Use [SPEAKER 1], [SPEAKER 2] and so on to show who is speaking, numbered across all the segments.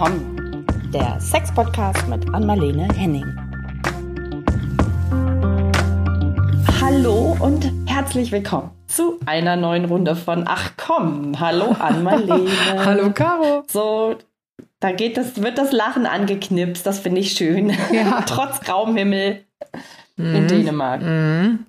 [SPEAKER 1] willkommen. Der Sex-Podcast mit Anmalene Henning. Hallo und herzlich willkommen zu einer neuen Runde von Ach komm. Hallo Anmalene.
[SPEAKER 2] Hallo Caro.
[SPEAKER 1] So, da geht das, wird das Lachen angeknipst, das finde ich schön. Ja. Trotz grauem Himmel mhm. in Dänemark. Mhm.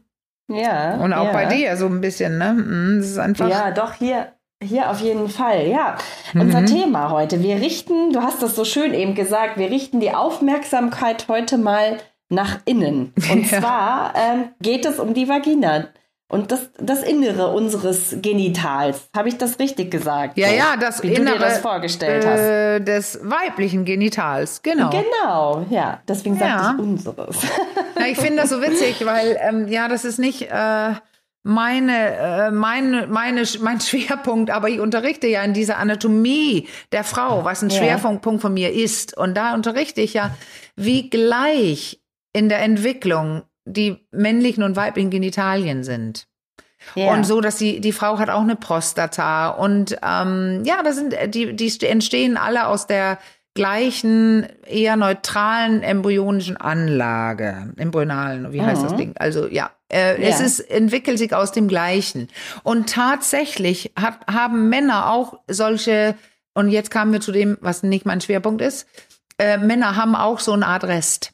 [SPEAKER 2] Ja. Und auch
[SPEAKER 1] ja.
[SPEAKER 2] bei dir so ein bisschen, ne? Mhm, das ist einfach.
[SPEAKER 1] Ja, doch, hier. Hier auf jeden Fall, ja. Unser mhm. Thema heute. Wir richten, du hast das so schön eben gesagt, wir richten die Aufmerksamkeit heute mal nach innen. Und ja. zwar ähm, geht es um die Vagina. Und das, das Innere unseres Genitals. Habe ich das richtig gesagt?
[SPEAKER 2] Ja, so, ja, das
[SPEAKER 1] wie
[SPEAKER 2] Innere
[SPEAKER 1] du dir das vorgestellt hast.
[SPEAKER 2] Äh, des weiblichen Genitals, genau.
[SPEAKER 1] Genau, ja. Deswegen ja. sage ich unseres.
[SPEAKER 2] Ja, ich finde das so witzig, weil, ähm, ja, das ist nicht äh, meine, äh, meine, meine, mein Schwerpunkt, aber ich unterrichte ja in dieser Anatomie der Frau, was ein ja. Schwerpunkt von mir ist. Und da unterrichte ich ja, wie gleich in der Entwicklung die männlichen und weiblichen Genitalien sind. Yeah. Und so, dass die, die Frau hat auch eine Prostata. Und ähm, ja, das sind, die, die entstehen alle aus der gleichen, eher neutralen embryonischen Anlage. Embryonalen, wie heißt mhm. das Ding? Also ja, äh, yeah. es ist, entwickelt sich aus dem Gleichen. Und tatsächlich hat, haben Männer auch solche, und jetzt kamen wir zu dem, was nicht mein Schwerpunkt ist, äh, Männer haben auch so eine Art Rest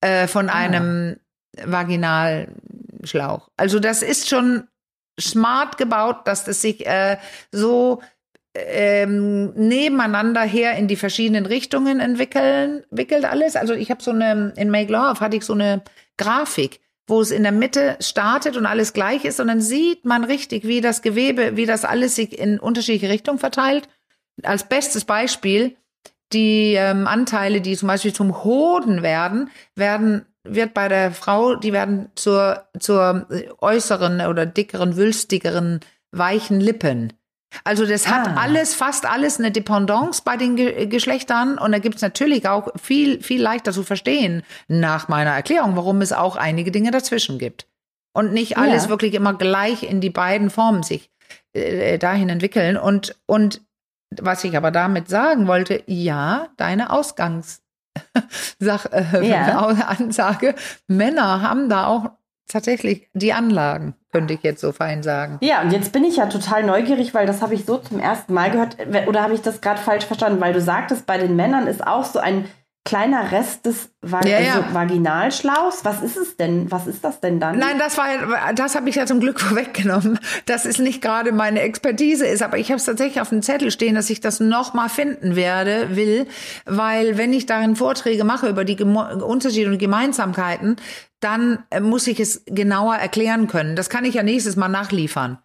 [SPEAKER 2] äh, von ah. einem Vaginalschlauch. Also das ist schon smart gebaut, dass das sich äh, so ähm, nebeneinander her in die verschiedenen Richtungen entwickeln, entwickelt alles. Also ich habe so eine, in Make Love hatte ich so eine Grafik, wo es in der Mitte startet und alles gleich ist und dann sieht man richtig, wie das Gewebe, wie das alles sich in unterschiedliche Richtungen verteilt. Als bestes Beispiel, die ähm, Anteile, die zum Beispiel zum Hoden werden, werden wird bei der Frau, die werden zur, zur äußeren oder dickeren, wülstigeren, weichen Lippen. Also das hat ah. alles, fast alles eine Dependance bei den Ge Geschlechtern und da gibt es natürlich auch viel, viel leichter zu verstehen nach meiner Erklärung, warum es auch einige Dinge dazwischen gibt. Und nicht alles ja. wirklich immer gleich in die beiden Formen sich äh, dahin entwickeln. Und, und was ich aber damit sagen wollte, ja, deine Ausgangs Sach, äh, ja. Ansage. Männer haben da auch tatsächlich die Anlagen, könnte ich jetzt so fein sagen.
[SPEAKER 1] Ja, und jetzt bin ich ja total neugierig, weil das habe ich so zum ersten Mal gehört. Oder habe ich das gerade falsch verstanden? Weil du sagtest, bei den Männern ist auch so ein kleiner Rest des Va ja, ja. Also Vaginalschlauchs. Was ist es denn? Was ist das denn dann?
[SPEAKER 2] Nein, das war, das habe ich ja zum Glück vorweggenommen, dass es nicht gerade meine Expertise ist, aber ich habe es tatsächlich auf dem Zettel stehen, dass ich das noch mal finden werde, will, weil wenn ich darin Vorträge mache über die Gemo Unterschiede und Gemeinsamkeiten, dann äh, muss ich es genauer erklären können. Das kann ich ja nächstes Mal nachliefern.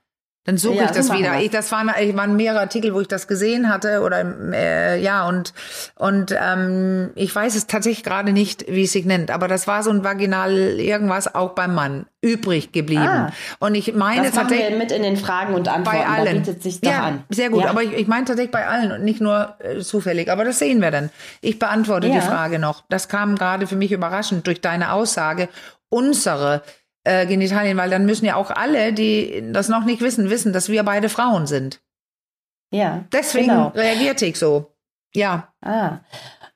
[SPEAKER 2] Dann suche ja, ich das wieder. Ich, das waren, ich waren mehrere Artikel, wo ich das gesehen hatte oder äh, ja und und ähm, ich weiß es tatsächlich gerade nicht, wie es sich nennt, aber das war so ein Vaginal irgendwas auch beim Mann übrig geblieben. Ah,
[SPEAKER 1] und ich meine das tatsächlich wir mit in den Fragen und Antworten.
[SPEAKER 2] Bei allen. Da
[SPEAKER 1] bietet sich ja,
[SPEAKER 2] an. Sehr gut, ja. aber ich, ich meine tatsächlich bei allen und nicht nur äh, zufällig. Aber das sehen wir dann. Ich beantworte ja. die Frage noch. Das kam gerade für mich überraschend durch deine Aussage. Unsere äh, Genitalien, weil dann müssen ja auch alle, die das noch nicht wissen, wissen, dass wir beide Frauen sind.
[SPEAKER 1] Ja.
[SPEAKER 2] Deswegen genau. reagierte ich so. Ja.
[SPEAKER 1] Ah.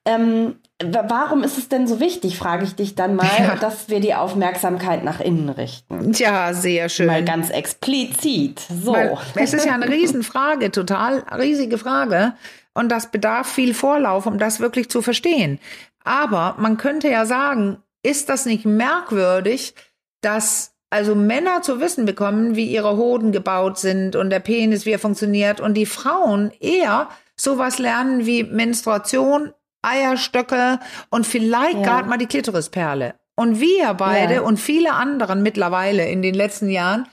[SPEAKER 1] Ähm, warum ist es denn so wichtig, frage ich dich dann mal, ja. dass wir die Aufmerksamkeit nach innen richten?
[SPEAKER 2] Ja, sehr schön.
[SPEAKER 1] Mal ganz explizit. So.
[SPEAKER 2] Weil es ist ja eine Riesenfrage, total riesige Frage. Und das bedarf viel Vorlauf, um das wirklich zu verstehen. Aber man könnte ja sagen, ist das nicht merkwürdig, dass also Männer zu wissen bekommen, wie ihre Hoden gebaut sind und der Penis, wie er funktioniert und die Frauen eher sowas lernen wie Menstruation, Eierstöcke und vielleicht ja. gerade mal die Klitorisperle. Und wir beide ja. und viele anderen mittlerweile in den letzten Jahren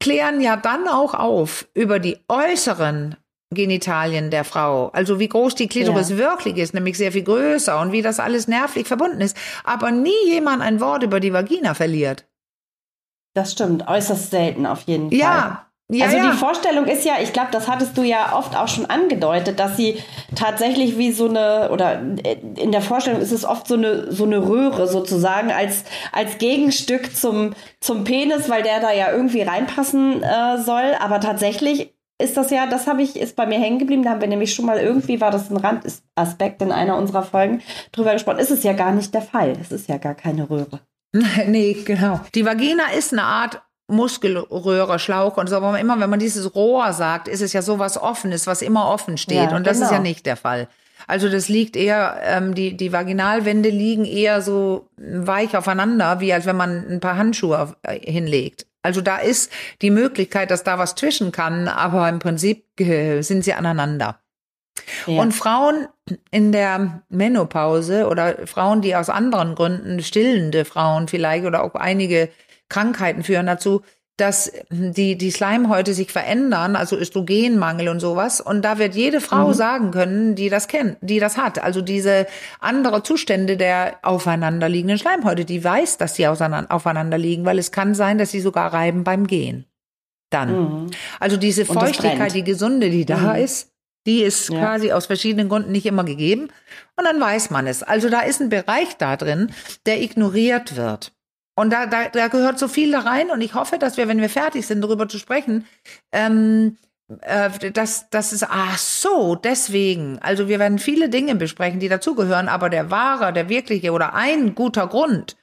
[SPEAKER 2] klären ja dann auch auf über die äußeren Genitalien der Frau. Also wie groß die Klitoris ja. wirklich ist, nämlich sehr viel größer und wie das alles nervlich verbunden ist. Aber nie jemand ein Wort über die Vagina verliert.
[SPEAKER 1] Das stimmt, äußerst selten auf jeden Fall.
[SPEAKER 2] Ja. Ja,
[SPEAKER 1] also
[SPEAKER 2] ja.
[SPEAKER 1] die Vorstellung ist ja, ich glaube, das hattest du ja oft auch schon angedeutet, dass sie tatsächlich wie so eine oder in der Vorstellung ist es oft so eine so eine Röhre sozusagen als als Gegenstück zum zum Penis, weil der da ja irgendwie reinpassen äh, soll. Aber tatsächlich ist das ja, das habe ich, ist bei mir hängen geblieben. Da haben wir nämlich schon mal irgendwie, war das ein Randaspekt in einer unserer Folgen drüber gesprochen. Ist es ja gar nicht der Fall. Es ist ja gar keine Röhre.
[SPEAKER 2] nee, genau. Die Vagina ist eine Art Muskelröhre, Schlauch und so. Aber immer, wenn man dieses Rohr sagt, ist es ja sowas Offenes, was immer offen steht. Ja, und das genau. ist ja genau. nicht der Fall. Also das liegt eher, ähm, die, die Vaginalwände liegen eher so weich aufeinander, wie als wenn man ein paar Handschuhe äh, hinlegt. Also da ist die Möglichkeit, dass da was zwischen kann, aber im Prinzip äh, sind sie aneinander. Ja. Und Frauen in der Menopause oder Frauen, die aus anderen Gründen, stillende Frauen vielleicht oder auch einige Krankheiten führen dazu, dass die, die Schleimhäute sich verändern, also Östrogenmangel und sowas. Und da wird jede Frau mhm. sagen können, die das kennt, die das hat. Also diese andere Zustände der aufeinanderliegenden Schleimhäute, die weiß, dass sie aufeinander liegen, weil es kann sein, dass sie sogar reiben beim Gehen. Dann. Mhm. Also diese Feuchtigkeit, die gesunde, die da mhm. ist, die ist ja. quasi aus verschiedenen Gründen nicht immer gegeben. Und dann weiß man es. Also da ist ein Bereich da drin, der ignoriert wird. Und da, da, da gehört so viel da rein und ich hoffe, dass wir, wenn wir fertig sind, darüber zu sprechen, ähm, äh, dass das ist, ach so, deswegen. Also wir werden viele Dinge besprechen, die dazugehören, aber der wahre, der wirkliche oder ein guter Grund,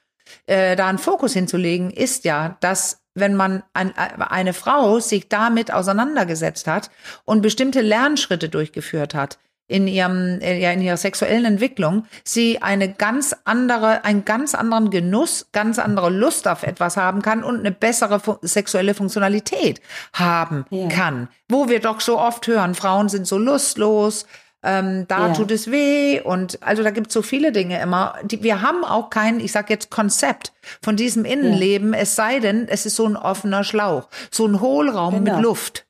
[SPEAKER 2] äh, da einen Fokus hinzulegen, ist ja, dass wenn man ein, eine Frau sich damit auseinandergesetzt hat und bestimmte Lernschritte durchgeführt hat, in ihrem, ja, in ihrer sexuellen Entwicklung, sie eine ganz andere, einen ganz anderen Genuss, ganz andere Lust auf etwas haben kann und eine bessere fu sexuelle Funktionalität haben ja. kann. Wo wir doch so oft hören, Frauen sind so lustlos, ähm, da ja. tut es weh und also da gibt es so viele Dinge immer. Die, wir haben auch kein, ich sag jetzt Konzept von diesem Innenleben, ja. es sei denn, es ist so ein offener Schlauch, so ein Hohlraum genau. mit Luft.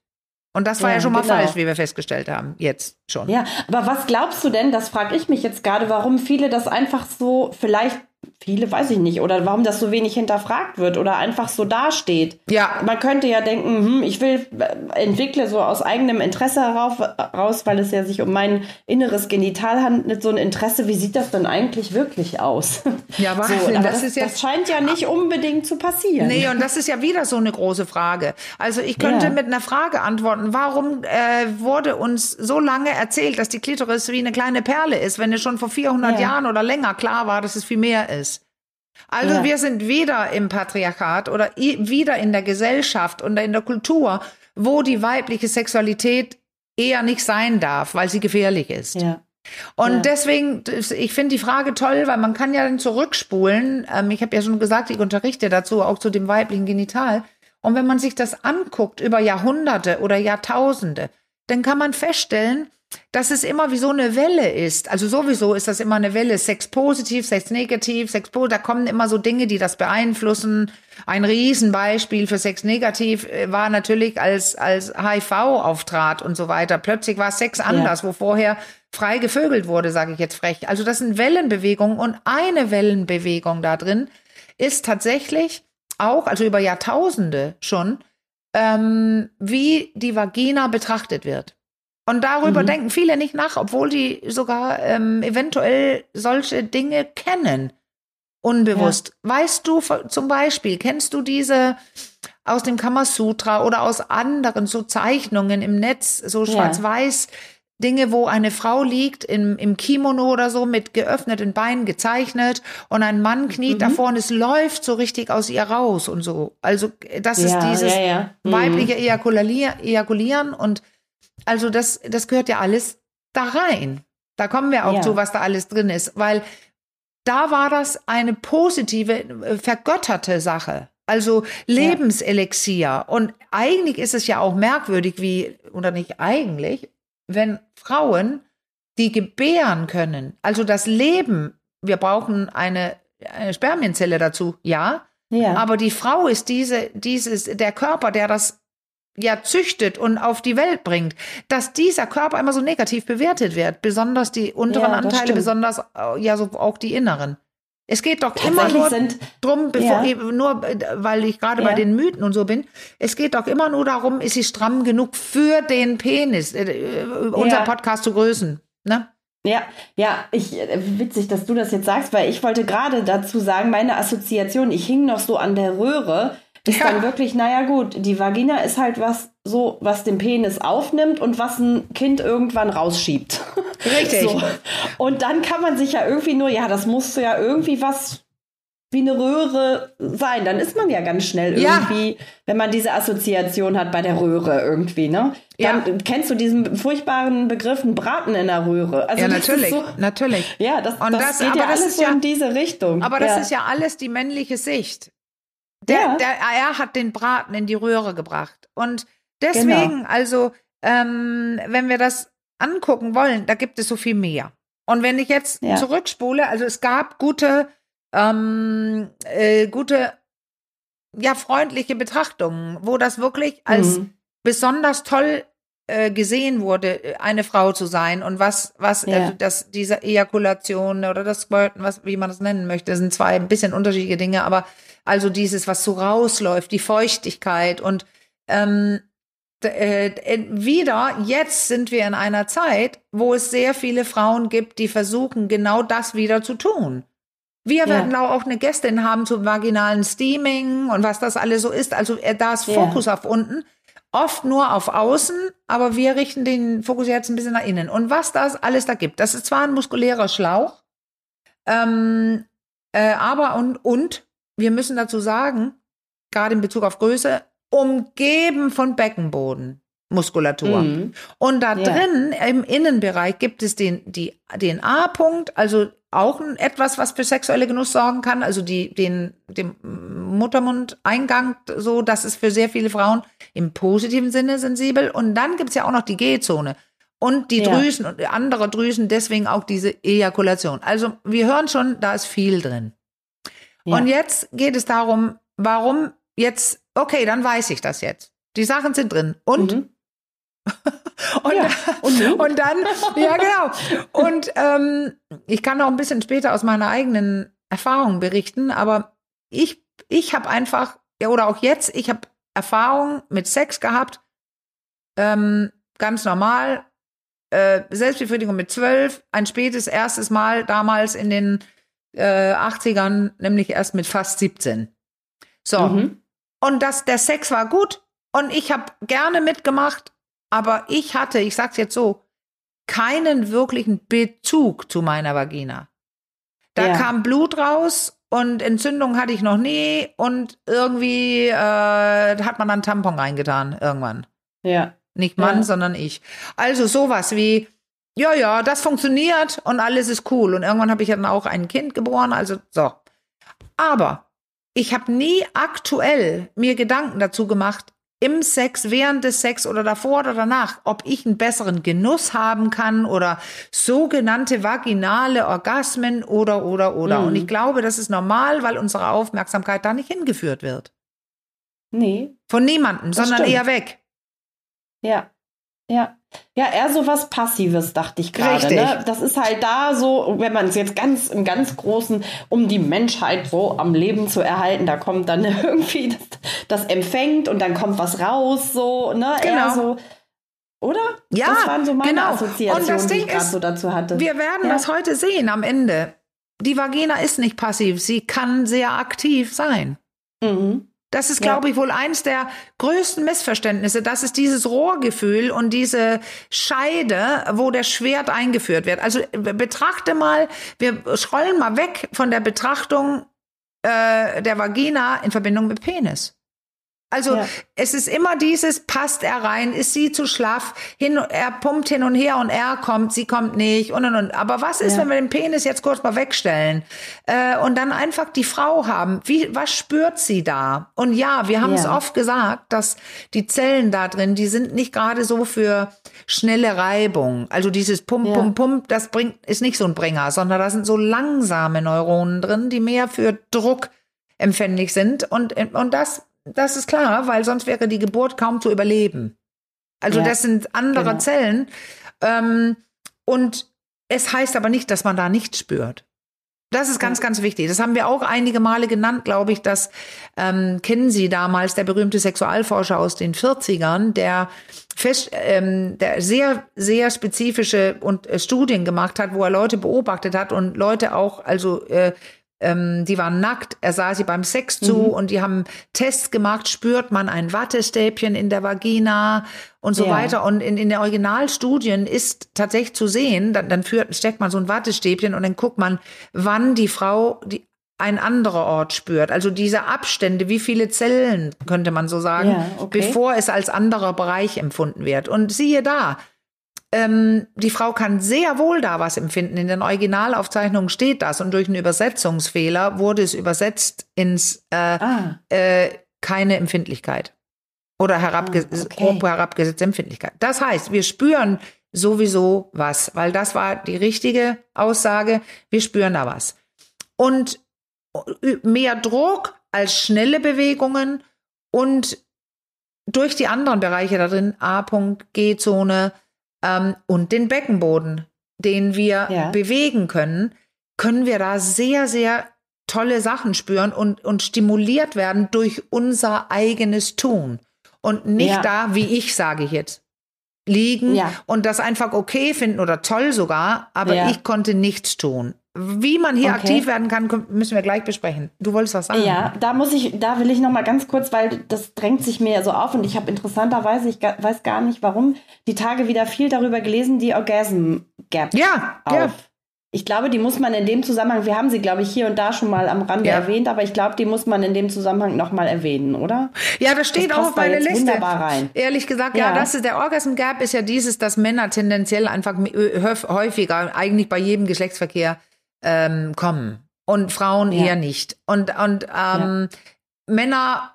[SPEAKER 2] Und das war ja, ja schon mal genau. falsch, wie wir festgestellt haben, jetzt schon.
[SPEAKER 1] Ja, aber was glaubst du denn, das frage ich mich jetzt gerade, warum viele das einfach so vielleicht viele weiß ich nicht oder warum das so wenig hinterfragt wird oder einfach so dasteht. Ja. Man könnte ja denken, hm, ich will äh, entwickle so aus eigenem Interesse herauf, raus, weil es ja sich um mein inneres Genital handelt, so ein Interesse, wie sieht das denn eigentlich wirklich aus? Ja, aber, so, das, das, ist jetzt, das scheint ja nicht unbedingt zu passieren.
[SPEAKER 2] Nee, und das ist ja wieder so eine große Frage. Also ich könnte ja. mit einer Frage antworten, warum äh, wurde uns so lange erzählt, dass die Klitoris wie eine kleine Perle ist, wenn es schon vor 400 ja. Jahren oder länger klar war, dass es viel mehr ist. Also ja. wir sind wieder im Patriarchat oder wieder in der Gesellschaft und in der Kultur, wo die weibliche Sexualität eher nicht sein darf, weil sie gefährlich ist. Ja. Und ja. deswegen, ich finde die Frage toll, weil man kann ja dann zurückspulen. Ähm, ich habe ja schon gesagt, ich unterrichte dazu auch zu dem weiblichen Genital. Und wenn man sich das anguckt über Jahrhunderte oder Jahrtausende, dann kann man feststellen, dass es immer wie so eine Welle ist. Also sowieso ist das immer eine Welle. Sex positiv, Sex negativ, Sex positiv. Da kommen immer so Dinge, die das beeinflussen. Ein Riesenbeispiel für Sex negativ äh, war natürlich, als, als HIV auftrat und so weiter. Plötzlich war Sex anders, ja. wo vorher frei gevögelt wurde, sage ich jetzt frech. Also das sind Wellenbewegungen und eine Wellenbewegung da drin ist tatsächlich auch, also über Jahrtausende schon, ähm, wie die Vagina betrachtet wird. Und darüber mhm. denken viele nicht nach, obwohl die sogar ähm, eventuell solche Dinge kennen. Unbewusst. Ja. Weißt du zum Beispiel, kennst du diese aus dem Kamasutra oder aus anderen so Zeichnungen im Netz, so schwarz-weiß, ja. Dinge, wo eine Frau liegt im, im Kimono oder so mit geöffneten Beinen gezeichnet und ein Mann kniet mhm. davor und es läuft so richtig aus ihr raus und so. Also das ja, ist dieses mhm. weibliche Ejakulieren und also das, das gehört ja alles da rein. Da kommen wir auch ja. zu, was da alles drin ist, weil da war das eine positive, äh, vergötterte Sache. Also Lebenselixier. Ja. Und eigentlich ist es ja auch merkwürdig, wie, oder nicht eigentlich, wenn Frauen, die gebären können, also das Leben, wir brauchen eine, eine Spermienzelle dazu, ja. Ja. Aber die Frau ist diese, dieses, der Körper, der das ja züchtet und auf die Welt bringt, dass dieser Körper immer so negativ bewertet wird, besonders die unteren ja, Anteile, stimmt. besonders äh, ja so auch die inneren. Es geht doch immer nur sind, drum, bevor, ja. nur weil ich gerade ja. bei den Mythen und so bin, es geht doch immer nur darum, ist sie stramm genug für den Penis, äh, äh unser Podcast zu größen, ne?
[SPEAKER 1] Ja, ja, ich äh, witzig, dass du das jetzt sagst, weil ich wollte gerade dazu sagen, meine Assoziation, ich hing noch so an der Röhre, ist ja. dann wirklich, naja gut, die Vagina ist halt was so, was den Penis aufnimmt und was ein Kind irgendwann rausschiebt.
[SPEAKER 2] Richtig. So.
[SPEAKER 1] Und dann kann man sich ja irgendwie nur, ja, das musste ja irgendwie was wie eine Röhre sein. Dann ist man ja ganz schnell irgendwie, ja. wenn man diese Assoziation hat bei der Röhre irgendwie, ne? Dann ja. kennst du diesen furchtbaren Begriff, ein Braten in der Röhre.
[SPEAKER 2] Also ja, natürlich, so, natürlich.
[SPEAKER 1] Ja, das, Und das, das geht ja alles so in diese Richtung.
[SPEAKER 2] Aber das ist ja alles die männliche Sicht. Der, der, er hat den Braten in die Röhre gebracht. Und deswegen, genau. also, ähm, wenn wir das angucken wollen, da gibt es so viel mehr. Und wenn ich jetzt zurückspule, also es gab gute ähm, äh, gute, ja, freundliche Betrachtungen, wo das wirklich als mhm. besonders toll äh, gesehen wurde, eine Frau zu sein und was, was, ja. also das, diese Ejakulation oder das Squirten, was, wie man das nennen möchte, sind zwei ein bisschen unterschiedliche Dinge, aber also dieses, was so rausläuft, die Feuchtigkeit und ähm, äh, wieder, jetzt sind wir in einer Zeit, wo es sehr viele Frauen gibt, die versuchen, genau das wieder zu tun. Wir ja. werden auch eine Gästin haben zum vaginalen Steaming und was das alles so ist. Also äh, da ist Fokus ja. auf unten, oft nur auf außen, aber wir richten den Fokus jetzt ein bisschen nach innen. Und was das alles da gibt, das ist zwar ein muskulärer Schlauch, ähm, äh, aber und, und wir müssen dazu sagen, gerade in Bezug auf Größe, umgeben von Beckenboden. Muskulatur. Mhm. Und da drin im Innenbereich gibt es den, die, den A-Punkt, also auch etwas, was für sexuelle Genuss sorgen kann, also die, den, den Muttermund-Eingang, so, das ist für sehr viele Frauen im positiven Sinne sensibel. Und dann gibt's ja auch noch die G-Zone und die ja. Drüsen und andere Drüsen, deswegen auch diese Ejakulation. Also wir hören schon, da ist viel drin. Ja. Und jetzt geht es darum, warum jetzt, okay, dann weiß ich das jetzt. Die Sachen sind drin. Und mhm. und, ja, und, und, dann, ja genau. Und ähm, ich kann auch ein bisschen später aus meiner eigenen Erfahrung berichten, aber ich, ich habe einfach, ja, oder auch jetzt, ich habe Erfahrung mit Sex gehabt, ähm, ganz normal, äh, Selbstbefriedigung mit zwölf, ein spätes erstes Mal damals in den äh, 80ern, nämlich erst mit fast 17. So. Mhm. Und das, der Sex war gut und ich habe gerne mitgemacht aber ich hatte, ich sag's jetzt so, keinen wirklichen Bezug zu meiner Vagina. Da ja. kam Blut raus und Entzündung hatte ich noch nie und irgendwie äh, hat man dann Tampon reingetan irgendwann.
[SPEAKER 1] Ja.
[SPEAKER 2] Nicht Mann, ja. sondern ich. Also sowas wie, ja, ja, das funktioniert und alles ist cool. Und irgendwann habe ich dann auch ein Kind geboren, also so. Aber ich habe nie aktuell mir Gedanken dazu gemacht, im Sex, während des Sex oder davor oder danach, ob ich einen besseren Genuss haben kann oder sogenannte vaginale Orgasmen oder, oder, oder. Mhm. Und ich glaube, das ist normal, weil unsere Aufmerksamkeit da nicht hingeführt wird.
[SPEAKER 1] Nee.
[SPEAKER 2] Von niemandem, sondern stimmt. eher weg.
[SPEAKER 1] Ja. Ja. Ja, eher so was Passives, dachte ich gerade. Ne? Das ist halt da so, wenn man es jetzt ganz im ganz Großen, um die Menschheit so am Leben zu erhalten, da kommt dann irgendwie das, das empfängt und dann kommt was raus, so, ne? Genau. Eher so, oder?
[SPEAKER 2] Ja,
[SPEAKER 1] das waren so meine
[SPEAKER 2] genau.
[SPEAKER 1] Assoziationen, die ich gerade so dazu hatte.
[SPEAKER 2] Wir werden ja. das heute sehen am Ende. Die Vagina ist nicht passiv, sie kann sehr aktiv sein. Mhm. Das ist, glaube ich, wohl eins der größten Missverständnisse. Das ist dieses Rohrgefühl und diese Scheide, wo der Schwert eingeführt wird. Also betrachte mal, wir scrollen mal weg von der Betrachtung äh, der Vagina in Verbindung mit Penis. Also ja. es ist immer dieses, passt er rein, ist sie zu schlaff, hin, er pumpt hin und her und er kommt, sie kommt nicht und und und. Aber was ist, ja. wenn wir den Penis jetzt kurz mal wegstellen äh, und dann einfach die Frau haben? Wie, was spürt sie da? Und ja, wir haben ja. es oft gesagt, dass die Zellen da drin, die sind nicht gerade so für schnelle Reibung. Also dieses Pump, Pump, Pump, das bringt, ist nicht so ein Bringer, sondern da sind so langsame Neuronen drin, die mehr für Druck empfänglich sind und, und das das ist klar, weil sonst wäre die Geburt kaum zu überleben. Also ja, das sind andere genau. Zellen. Ähm, und es heißt aber nicht, dass man da nichts spürt. Das ist ganz, ganz wichtig. Das haben wir auch einige Male genannt, glaube ich, dass ähm, kennen Sie damals, der berühmte Sexualforscher aus den 40ern, der fest, ähm, der sehr, sehr spezifische und äh, Studien gemacht hat, wo er Leute beobachtet hat und Leute auch also äh, ähm, die waren nackt, er sah sie beim Sex zu
[SPEAKER 1] Mhm.
[SPEAKER 2] und die haben Tests gemacht, spürt man ein Wattestäbchen in der Vagina und so
[SPEAKER 1] Ja.
[SPEAKER 2] weiter. Und in, in den Originalstudien ist tatsächlich zu sehen, dann, dann führt, steckt man so ein Wattestäbchen und dann guckt man, wann die Frau die ein anderer Ort spürt. Also diese Abstände, wie viele Zellen, könnte man so sagen,
[SPEAKER 1] Ja, okay.
[SPEAKER 2] bevor es als anderer Bereich empfunden wird. Und siehe da, ähm, die Frau kann sehr wohl da was empfinden. In den Originalaufzeichnungen steht das und durch einen Übersetzungsfehler wurde es übersetzt ins äh,
[SPEAKER 1] Ah,
[SPEAKER 2] äh, keine Empfindlichkeit oder herabge
[SPEAKER 1] Ah, okay.
[SPEAKER 2] herabgesetzte Empfindlichkeit. Das heißt, wir spüren sowieso was, weil das war die richtige Aussage. Wir spüren da was. Und mehr Druck als schnelle Bewegungen und durch die anderen Bereiche da drin, A-Punkt, G-Zone ähm, und den Beckenboden, den wir
[SPEAKER 1] Ja.
[SPEAKER 2] bewegen können, können wir da sehr, sehr tolle Sachen spüren und, und stimuliert werden durch unser eigenes Tun. Und nicht
[SPEAKER 1] Ja.
[SPEAKER 2] da, wie ich sage jetzt, liegen
[SPEAKER 1] Ja.
[SPEAKER 2] und das einfach okay finden oder toll sogar, aber ich konnte nichts tun. Wie man hier
[SPEAKER 1] Okay.
[SPEAKER 2] aktiv werden kann, müssen wir gleich besprechen. Du wolltest was sagen?
[SPEAKER 1] Ja, da muss ich, da will ich noch mal ganz kurz, weil das drängt sich mir so auf und ich habe interessanterweise, ich ga- weiß gar nicht warum, die Tage wieder viel darüber gelesen, die Orgasm Gap
[SPEAKER 2] Ja,
[SPEAKER 1] auf.
[SPEAKER 2] ja.
[SPEAKER 1] Ich glaube, die muss man in dem Zusammenhang, wir haben sie, glaube ich, hier und da schon mal am Rande
[SPEAKER 2] Ja.
[SPEAKER 1] erwähnt, aber ich glaube, die muss man in dem Zusammenhang noch mal erwähnen, oder?
[SPEAKER 2] Ja, das steht
[SPEAKER 1] Das
[SPEAKER 2] auch auf meiner Liste.
[SPEAKER 1] wunderbar rein.
[SPEAKER 2] Ehrlich gesagt, ja,
[SPEAKER 1] Ja.
[SPEAKER 2] das ist der Orgasm Gap ist ja dieses, dass Männer tendenziell einfach äh, häuf- häufiger, eigentlich bei jedem Geschlechtsverkehr ähm, kommen und Frauen
[SPEAKER 1] Ja.
[SPEAKER 2] eher nicht. Und und ähm, Männer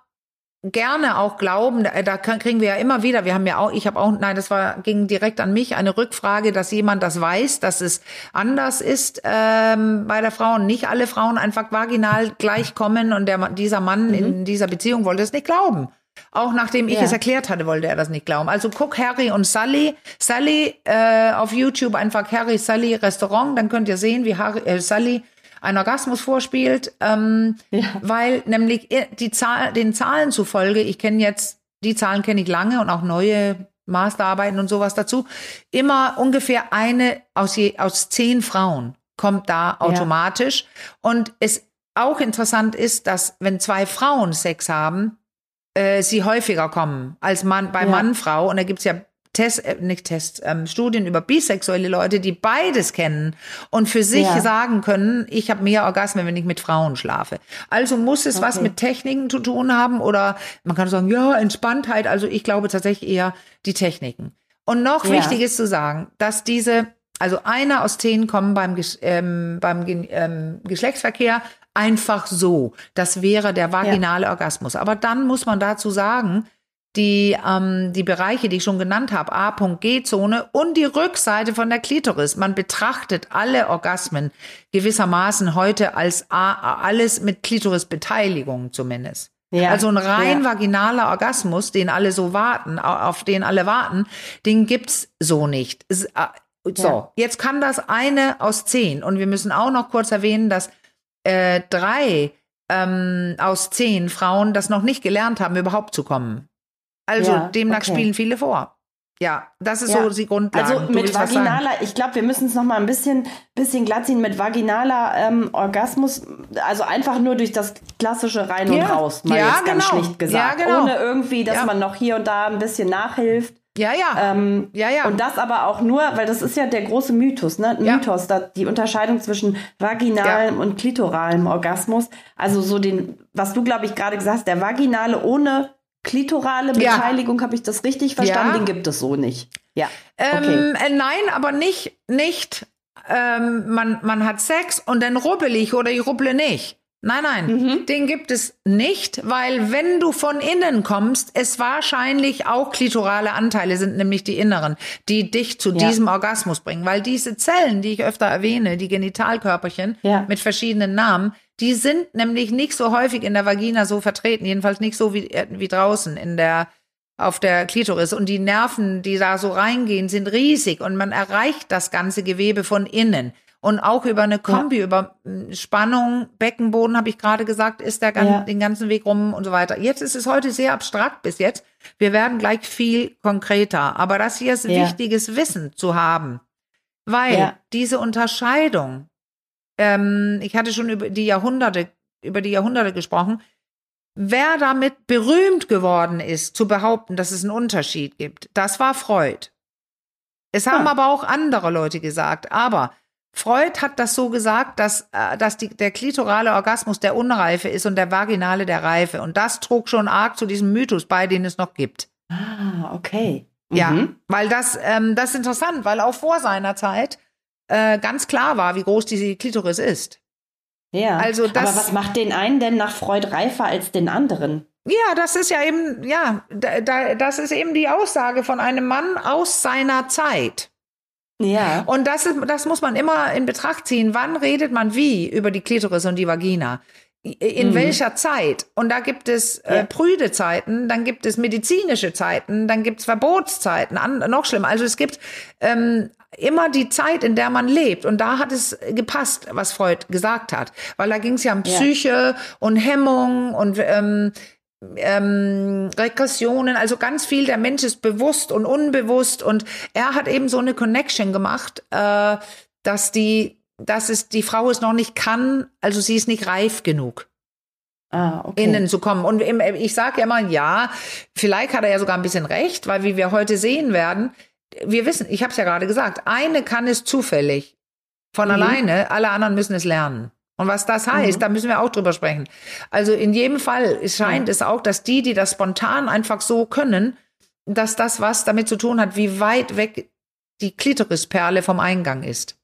[SPEAKER 2] gerne auch glauben, da, da kriegen wir ja immer wieder, wir haben ja auch, ich habe auch, nein, das war ging direkt an mich, eine Rückfrage, dass jemand das weiß, dass es anders ist ähm, bei der Frau und nicht alle Frauen einfach vaginal gleich kommen und der, dieser Mann in dieser Beziehung wollte es nicht glauben. Auch nachdem ich
[SPEAKER 1] Ja.
[SPEAKER 2] es erklärt hatte, wollte er das nicht glauben. Also guck Harry und Sally, Sally äh, auf YouTube einfach Harry Sally Restaurant, dann könnt ihr sehen, wie Harry, äh, Sally einen Orgasmus vorspielt, ähm,
[SPEAKER 1] Ja.
[SPEAKER 2] weil nämlich die Zahl, den Zahlen zufolge, ich kenne jetzt, die Zahlen kenne ich lange und auch neue Masterarbeiten und sowas dazu, immer ungefähr eine aus, je, aus zehn Frauen kommt da automatisch. Und es auch interessant ist, dass wenn zwei Frauen Sex haben, äh, sie häufiger kommen als Mann bei
[SPEAKER 1] Ja.
[SPEAKER 2] Mann, Frau. Und da gibt's ja Tests, äh, nicht Tests, ähm, Studien über bisexuelle Leute, die beides kennen und für sich
[SPEAKER 1] Ja.
[SPEAKER 2] sagen können, ich habe mehr Orgasmen, wenn ich mit Frauen schlafe. Also muss es was
[SPEAKER 1] Okay.
[SPEAKER 2] mit Techniken zu tun haben oder man kann sagen, ja, Entspanntheit. Also ich glaube tatsächlich eher die Techniken. Und noch
[SPEAKER 1] Ja.
[SPEAKER 2] wichtig ist zu sagen, dass diese, also einer aus zehn kommen beim, ähm, beim ähm, Geschlechtsverkehr einfach so. Das wäre der vaginale Orgasmus. Aber dann muss man dazu sagen, die, ähm, die Bereiche, die ich schon genannt habe, A-Punkt, G-Zone und die Rückseite von der Klitoris. Man betrachtet alle Orgasmen gewissermaßen heute als A, alles mit Klitorisbeteiligung zumindest.
[SPEAKER 1] Ja.
[SPEAKER 2] Also ein rein
[SPEAKER 1] Ja.
[SPEAKER 2] vaginaler Orgasmus, den alle so warten, au- auf den alle warten, den gibt's so nicht. Es, äh, so,
[SPEAKER 1] Ja.
[SPEAKER 2] jetzt kann das eine aus zehn. Und wir müssen auch noch kurz erwähnen, dass äh, drei ähm, aus zehn Frauen das noch nicht gelernt haben, überhaupt zu kommen. Also
[SPEAKER 1] Ja,
[SPEAKER 2] demnach
[SPEAKER 1] okay.
[SPEAKER 2] spielen viele vor. Ja, das ist
[SPEAKER 1] Ja.
[SPEAKER 2] so die Grundlage.
[SPEAKER 1] Also mit vaginaler, ich glaube, wir müssen es noch mal ein bisschen, bisschen glatt ziehen. Mit vaginaler ähm, Orgasmus, also einfach nur durch das klassische Rein und
[SPEAKER 2] Ja.
[SPEAKER 1] Raus, mal
[SPEAKER 2] Ja,
[SPEAKER 1] jetzt ganz
[SPEAKER 2] genau.
[SPEAKER 1] schlicht gesagt.
[SPEAKER 2] Ja, genau.
[SPEAKER 1] Ohne irgendwie, dass man noch hier und da ein bisschen nachhilft.
[SPEAKER 2] Ja, ja.
[SPEAKER 1] Ähm,
[SPEAKER 2] ja, ja.
[SPEAKER 1] Und das aber auch nur, weil das ist ja der große Mythos, ne?
[SPEAKER 2] Ja.
[SPEAKER 1] Mythos, da, die Unterscheidung zwischen vaginalem und klitoralem Orgasmus. Also so den, was du, glaube ich, gerade gesagt hast, der vaginale ohne klitorale
[SPEAKER 2] Ja.
[SPEAKER 1] Beteiligung, habe ich das richtig verstanden?
[SPEAKER 2] Ja.
[SPEAKER 1] Den gibt es so nicht. Ja.
[SPEAKER 2] Ähm, äh, nein, aber nicht, nicht, ähm, man, man hat Sex und dann rubbel ich oder ich rubble nicht. Nein, nein,
[SPEAKER 1] Mhm.
[SPEAKER 2] den gibt es nicht, weil wenn du von innen kommst, es wahrscheinlich auch klitorale Anteile sind, nämlich die inneren, die dich zu
[SPEAKER 1] Ja.
[SPEAKER 2] diesem Orgasmus bringen. Weil diese Zellen, die ich öfter erwähne, die Genitalkörperchen
[SPEAKER 1] Ja.
[SPEAKER 2] mit verschiedenen Namen, die sind nämlich nicht so häufig in der Vagina so vertreten, jedenfalls nicht so wie, äh, wie draußen in der auf der Klitoris und die Nerven, die da so reingehen, sind riesig und man erreicht das ganze Gewebe von innen. Und auch über eine Kombi, über mm, Spannung, Beckenboden, habe ich gerade gesagt, ist der gan
[SPEAKER 1] Ja.
[SPEAKER 2] den ganzen Weg rum und so weiter. Jetzt ist es heute sehr abstrakt bis jetzt. Wir werden gleich viel konkreter. Aber das hier ist
[SPEAKER 1] Ja.
[SPEAKER 2] wichtiges Wissen zu haben. Weil
[SPEAKER 1] Ja.
[SPEAKER 2] diese Unterscheidung ähm, ich hatte schon über die Jahrhunderte, über die Jahrhunderte gesprochen, wer damit berühmt geworden ist, zu behaupten, dass es einen Unterschied gibt, das war Freud. Es haben aber auch andere Leute gesagt, aber Freud hat das so gesagt, dass, äh, dass die, der klitorale Orgasmus der Unreife ist und der vaginale der Reife. Und das trug schon arg zu diesem Mythos bei, den es noch gibt.
[SPEAKER 1] Ah, okay.
[SPEAKER 2] Mhm. Ja, weil das, ähm, das ist interessant, weil auch vor seiner Zeit äh, ganz klar war, wie groß diese Klitoris ist.
[SPEAKER 1] Ja, also das, aber was macht den einen denn nach Freud reifer als den anderen?
[SPEAKER 2] Ja, das ist ja eben, ja, da, da, das ist eben die Aussage von einem Mann aus seiner Zeit.
[SPEAKER 1] Ja.
[SPEAKER 2] Und das, ist, das muss man immer in Betracht ziehen. Wann redet man wie über die Klitoris und die Vagina? In mhm. welcher Zeit? Und da gibt es äh, prüde Zeiten, dann gibt es medizinische Zeiten, dann gibt es Verbotszeiten, an, noch schlimmer. Also es gibt ähm, immer die Zeit, in der man lebt. Und da hat es gepasst, was Freud gesagt hat. Weil da ging es ja um Psyche ja. und Hemmung und ähm, ähm, Regressionen, also ganz viel, der Mensch ist bewusst und unbewusst und er hat eben so eine Connection gemacht, äh, dass die, dass es die Frau es noch nicht kann, also sie ist nicht reif genug.
[SPEAKER 1] Ah, okay.
[SPEAKER 2] innen zu kommen. Und ich sage ja immer, ja, vielleicht hat er ja sogar ein bisschen recht, weil wie wir heute sehen werden, wir wissen, ich habe es ja gerade gesagt, eine kann es zufällig von mhm. alleine, alle anderen müssen es lernen. Und was das heißt, mhm. da müssen wir auch drüber sprechen. Also in jedem Fall scheint ja. es auch, dass die, die das spontan einfach so können, dass das was damit zu tun hat, wie weit weg die Klitorisperle vom Eingang ist.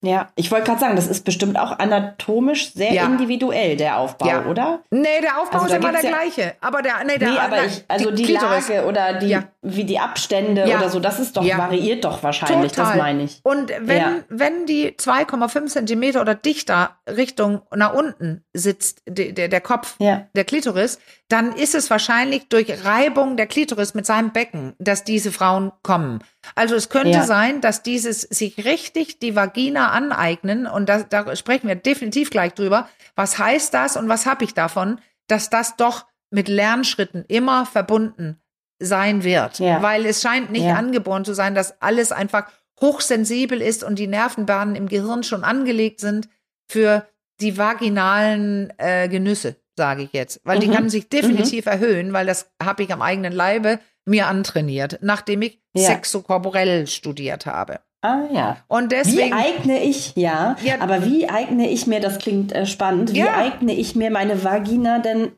[SPEAKER 1] Ja, ich wollte gerade sagen, das ist bestimmt auch anatomisch sehr ja. individuell, der Aufbau, ja. oder?
[SPEAKER 2] Nee, der Aufbau also ist immer der ja gleiche. Aber der, nee, der,
[SPEAKER 1] nee, aber ich, also die, die Lage oder die, wie die Abstände oder so, das ist doch, variiert doch wahrscheinlich, Total. das meine ich.
[SPEAKER 2] Und wenn, wenn die 2,5 Zentimeter oder dichter Richtung nach unten sitzt, der, der, der Kopf der Klitoris, dann ist es wahrscheinlich durch Reibung der Klitoris mit seinem Becken, dass diese Frauen kommen. Also es könnte ja. sein, dass dieses sich richtig die Vagina aneignen, und da, da sprechen wir definitiv gleich drüber, was heißt das und was habe ich davon, dass das doch mit Lernschritten immer verbunden sein wird. Ja. Weil es scheint nicht ja. angeboren zu sein, dass alles einfach hochsensibel ist und die Nervenbahnen im Gehirn schon angelegt sind für die vaginalen äh, Genüsse sage ich jetzt, weil mhm. die kann sich definitiv mhm. erhöhen, weil das habe ich am eigenen Leibe mir antrainiert, nachdem ich ja. sexokorporell studiert habe.
[SPEAKER 1] Ah ja.
[SPEAKER 2] Und deswegen.
[SPEAKER 1] Wie eigne ich, ja, ja aber wie eigne ich mir, das klingt äh, spannend, wie ja. eigne ich mir meine Vagina denn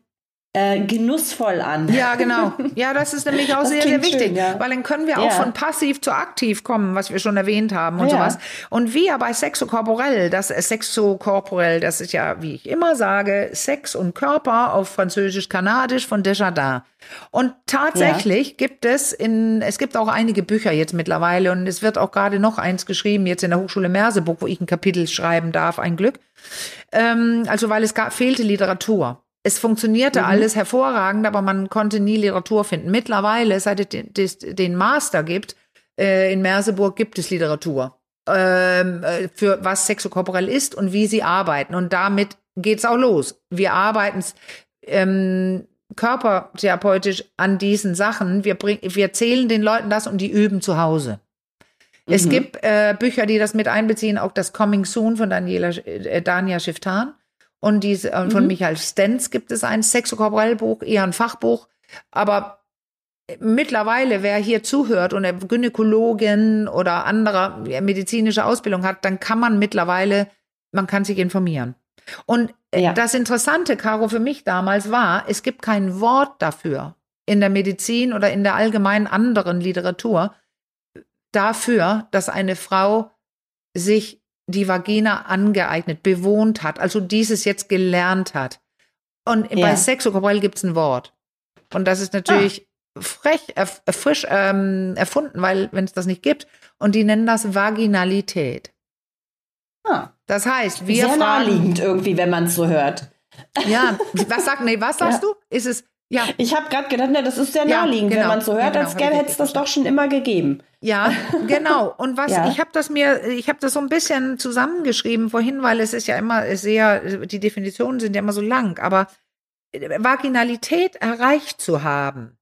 [SPEAKER 1] äh, genussvoll an.
[SPEAKER 2] Ja, genau. Ja, das ist nämlich auch sehr, sehr wichtig, schön, ja. weil dann können wir ja. auch von passiv zu aktiv kommen, was wir schon erwähnt haben und ja. sowas. Und wir bei Sexokorporell, das ist Sexokorporell, das ist ja, wie ich immer sage, Sex und Körper auf Französisch-Kanadisch von Desjardins. Und tatsächlich gibt es in, es gibt auch einige Bücher jetzt mittlerweile und es wird auch gerade noch eins geschrieben, jetzt in der Hochschule Merseburg, wo ich ein Kapitel schreiben darf, ein Glück. Ähm, also weil es gab, fehlte Literatur. Es funktionierte mhm. alles hervorragend, aber man konnte nie Literatur finden. Mittlerweile, seit es den Master gibt, äh, in Merseburg gibt es Literatur ähm, äh, für was sexokorporell ist und wie sie arbeiten. Und damit geht's auch los. Wir arbeiten ähm, körpertherapeutisch an diesen Sachen. Wir, bring, wir zählen den Leuten das und die üben zu Hause. Mhm. Es gibt äh, Bücher, die das mit einbeziehen, auch das Coming Soon von Daniela, äh, Dania Schiftan. Und diese, äh, von mhm. Michael Stenz gibt es ein Sexokorporellbuch, eher ein Fachbuch. Aber mittlerweile, wer hier zuhört und eine Gynäkologin oder anderer medizinische Ausbildung hat, dann kann man mittlerweile, man kann sich informieren. Und äh, ja. das Interessante, Caro, für mich damals war, es gibt kein Wort dafür in der Medizin oder in der allgemeinen anderen Literatur dafür, dass eine Frau sich die Vagina angeeignet, bewohnt hat, also dieses jetzt gelernt hat. Und ja. bei Sexokorporell gibt es ein Wort. Und das ist natürlich ah. frech, äh, frisch ähm, erfunden, weil wenn es das nicht gibt. Und die nennen das Vaginalität.
[SPEAKER 1] Ah.
[SPEAKER 2] Das heißt, wir
[SPEAKER 1] Sehr naheliegend irgendwie, wenn man es so hört.
[SPEAKER 2] Ja, was sagt, nee, was sagst ja. du? Ist es, ja.
[SPEAKER 1] Ich habe gerade gedacht, ne, das ist sehr naheliegend, ja, genau. wenn man so hört, ja, genau, als gäbe hätte es das doch schon immer gegeben.
[SPEAKER 2] Ja, genau. Und was ja. ich habe das mir, ich habe das so ein bisschen zusammengeschrieben vorhin, weil es ist ja immer sehr, die Definitionen sind ja immer so lang, aber Vaginalität erreicht zu haben,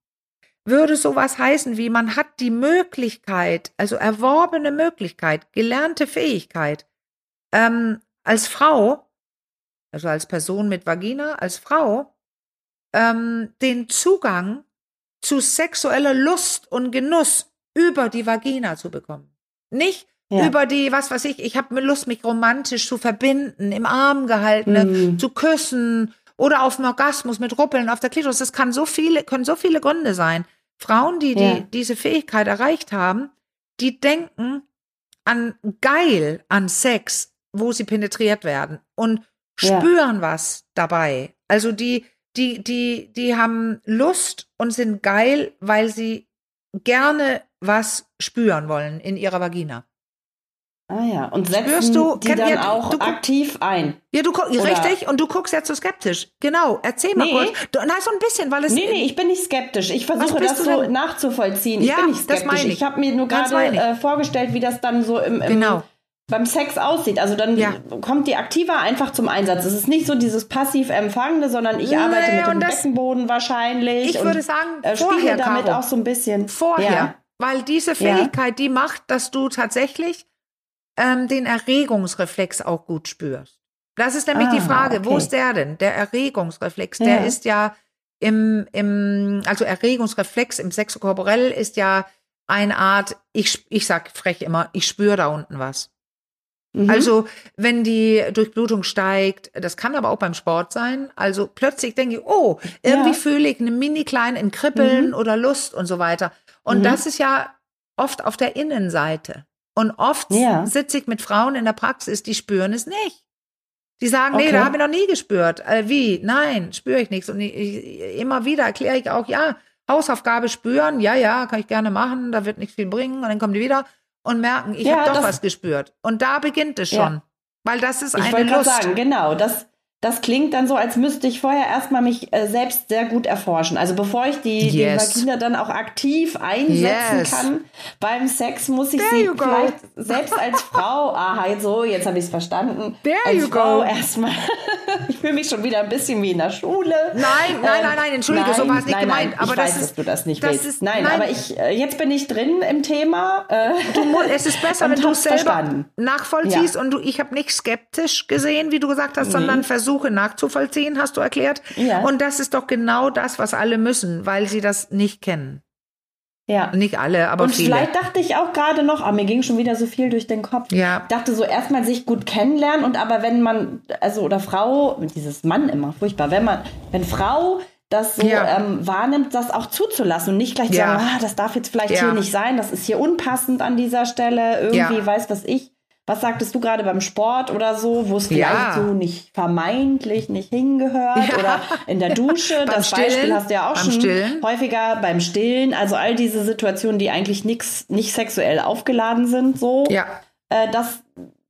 [SPEAKER 2] würde sowas heißen wie man hat die Möglichkeit, also erworbene Möglichkeit, gelernte Fähigkeit, ähm, als Frau, also als Person mit Vagina, als Frau, ähm, den Zugang zu sexueller Lust und Genuss über die Vagina zu bekommen. Nicht ja. über die, was weiß ich, ich habe Lust, mich romantisch zu verbinden, im Arm gehalten, mm. zu küssen oder auf dem Orgasmus mit Ruppeln auf der Klitoris. Das kann so viele, können so viele Gründe sein. Frauen, die, ja. die diese Fähigkeit erreicht haben, die denken an geil, an Sex, wo sie penetriert werden und spüren ja. was dabei. Also die, die, die, die haben Lust und sind geil, weil sie gerne was spüren wollen in ihrer Vagina.
[SPEAKER 1] Ah ja, und setzen du, die dann ja, auch du, aktiv ein.
[SPEAKER 2] Ja, du guckst, richtig, und du guckst ja zu skeptisch. Genau, erzähl mal nee. kurz. Du, na, so ein bisschen, weil es...
[SPEAKER 1] Nee, nee, ich bin nicht skeptisch. Ich versuche das so nachzuvollziehen. Ja, ich bin nicht skeptisch. Das meine ich ich habe mir nur gerade äh, vorgestellt, wie das dann so im, im genau. Beim Sex aussieht. Also dann ja. kommt die Aktiva einfach zum Einsatz. Es ist nicht so dieses passiv Empfangende, sondern ich arbeite nee, mit dem Beckenboden wahrscheinlich.
[SPEAKER 2] Ich würde sagen, äh, vorher,
[SPEAKER 1] damit Caro. auch so ein bisschen.
[SPEAKER 2] Vorher. Ja. Weil diese Fähigkeit, die macht, dass du tatsächlich ähm, den Erregungsreflex auch gut spürst. Das ist nämlich ah, die Frage, okay. wo ist der denn? Der Erregungsreflex, der ist ja im, im, also Erregungsreflex im Sexokorporell ist ja eine Art, ich, ich sag frech immer, ich spüre da unten was. Mhm. Also, wenn die Durchblutung steigt, das kann aber auch beim Sport sein. Also plötzlich denke ich, oh, irgendwie ja. fühle ich eine mini kleine Kribbeln mhm. oder Lust und so weiter. Und mhm. das ist ja oft auf der Innenseite. Und oft ja. sitze ich mit Frauen in der Praxis, die spüren es nicht. Die sagen, okay. nee, da habe ich noch nie gespürt. Äh, wie? Nein, spüre ich nichts. Und ich, ich, immer wieder erkläre ich auch, ja, Hausaufgabe spüren, ja, ja, kann ich gerne machen, da wird nichts viel bringen. Und dann kommen die wieder und merken, ich ja, habe doch was gespürt. Und da beginnt es schon. Ja. Weil das ist eine ich Lust. sagen,
[SPEAKER 1] genau, das, das klingt dann so, als müsste ich vorher erstmal mich äh, selbst sehr gut erforschen. Also bevor ich die, yes. die Vagina dann auch aktiv einsetzen yes. kann beim Sex, muss ich There sie vielleicht selbst als Frau, aha, so, jetzt habe ich es verstanden, There als Frau erstmal. ich fühle mich schon wieder ein bisschen wie in der Schule.
[SPEAKER 2] Nein, nein, nein, nein, ähm, entschuldige, nein, so war es nicht nein, gemeint.
[SPEAKER 1] Nein, aber ich weiß, ist, dass du das nicht das willst. Ist, nein, nein, aber ich, äh, jetzt bin ich drin im Thema. Äh,
[SPEAKER 2] du, es ist besser, wenn du es selber verstanden. nachvollziehst ja. und du, ich habe nicht skeptisch gesehen, wie du gesagt hast, nee. sondern versucht Versuche nachzuvollziehen, hast du erklärt. Ja. Und das ist doch genau das, was alle müssen, weil sie das nicht kennen. Ja. Nicht alle, aber
[SPEAKER 1] und
[SPEAKER 2] viele.
[SPEAKER 1] vielleicht dachte ich auch gerade noch, ah, mir ging schon wieder so viel durch den Kopf. Ja. Ich dachte so erstmal sich gut kennenlernen und aber wenn man, also oder Frau, dieses Mann immer, furchtbar, wenn man, wenn Frau das so ja. ähm, wahrnimmt, das auch zuzulassen und nicht gleich ja. sagen, ah, das darf jetzt vielleicht ja. hier nicht sein, das ist hier unpassend an dieser Stelle, irgendwie weiß was ich was sagtest du gerade beim Sport oder so, wo es vielleicht ja. so nicht vermeintlich nicht hingehört ja. oder in der Dusche, das Stillen, Beispiel hast du ja auch schon Stillen. häufiger beim Stillen, also all diese Situationen, die eigentlich nix, nicht sexuell aufgeladen sind, so, ja. äh, dass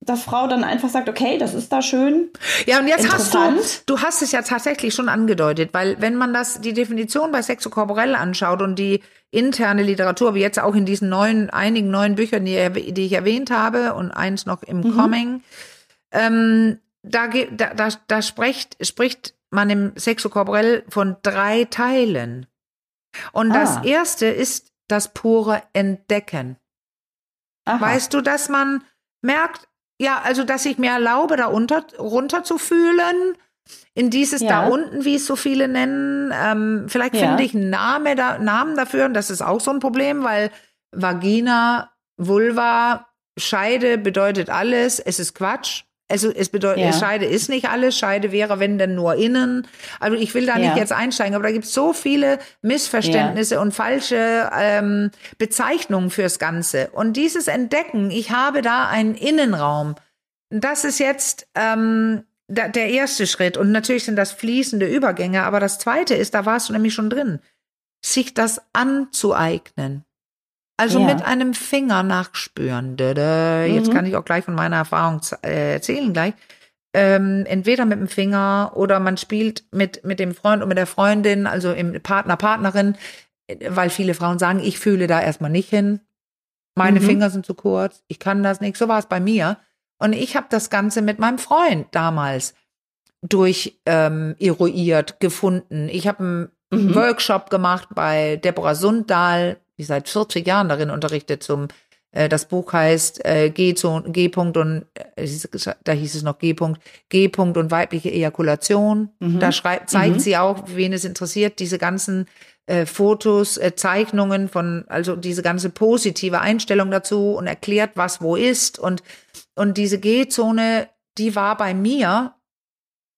[SPEAKER 1] dass Frau dann einfach sagt, okay, das ist da schön.
[SPEAKER 2] Ja, und jetzt hast du, du hast es ja tatsächlich schon angedeutet, weil wenn man das, die Definition bei Sexokorporell anschaut und die interne Literatur, wie jetzt auch in diesen neuen, einigen neuen Büchern, die, die ich erwähnt habe und eins noch im mhm. Coming, ähm, da, da, da, da spricht, spricht man im Sexokorporell von drei Teilen. Und ah. das erste ist das pure Entdecken. Aha. Weißt du, dass man merkt, ja, also dass ich mir erlaube, da unter, runter zu fühlen, in dieses ja. da unten, wie es so viele nennen. Ähm, vielleicht ja. finde ich einen Name da, Namen dafür und das ist auch so ein Problem, weil Vagina, Vulva, Scheide bedeutet alles. Es ist Quatsch. Also es bedeutet, ja. Scheide ist nicht alles. Scheide wäre, wenn denn nur innen. Also ich will da nicht jetzt einsteigen, aber da gibt es so viele Missverständnisse ja. und falsche ähm, Bezeichnungen fürs Ganze. Und dieses Entdecken, ich habe da einen Innenraum. Das ist jetzt ähm, der, der erste Schritt. Und natürlich sind das fließende Übergänge, aber das zweite ist, da warst du nämlich schon drin, sich das anzueignen. Also ja. mit einem Finger nachspüren. Jetzt mhm. kann ich auch gleich von meiner Erfahrung äh, erzählen gleich. Ähm, entweder mit dem Finger oder man spielt mit, mit dem Freund und mit der Freundin, also im Partner, Partnerin, weil viele Frauen sagen, ich fühle da erstmal nicht hin. Meine mhm. Finger sind zu kurz, ich kann das nicht. So war es bei mir. Und ich habe das Ganze mit meinem Freund damals durch ähm, eruiert gefunden. Ich habe einen mhm. Workshop gemacht bei Deborah Sundahl, die seit 40 Jahren darin unterrichtet zum Äh, das Buch heißt äh, G, G Punkt und äh, da hieß es noch G Punkt, G Punkt und weibliche Ejakulation. Mhm. Da schreibt, zeigt mhm. sie auch, wen es interessiert, diese ganzen äh, Fotos, äh, Zeichnungen von, also diese ganze positive Einstellung dazu und erklärt, was wo ist und und diese G-Zone, die war bei mir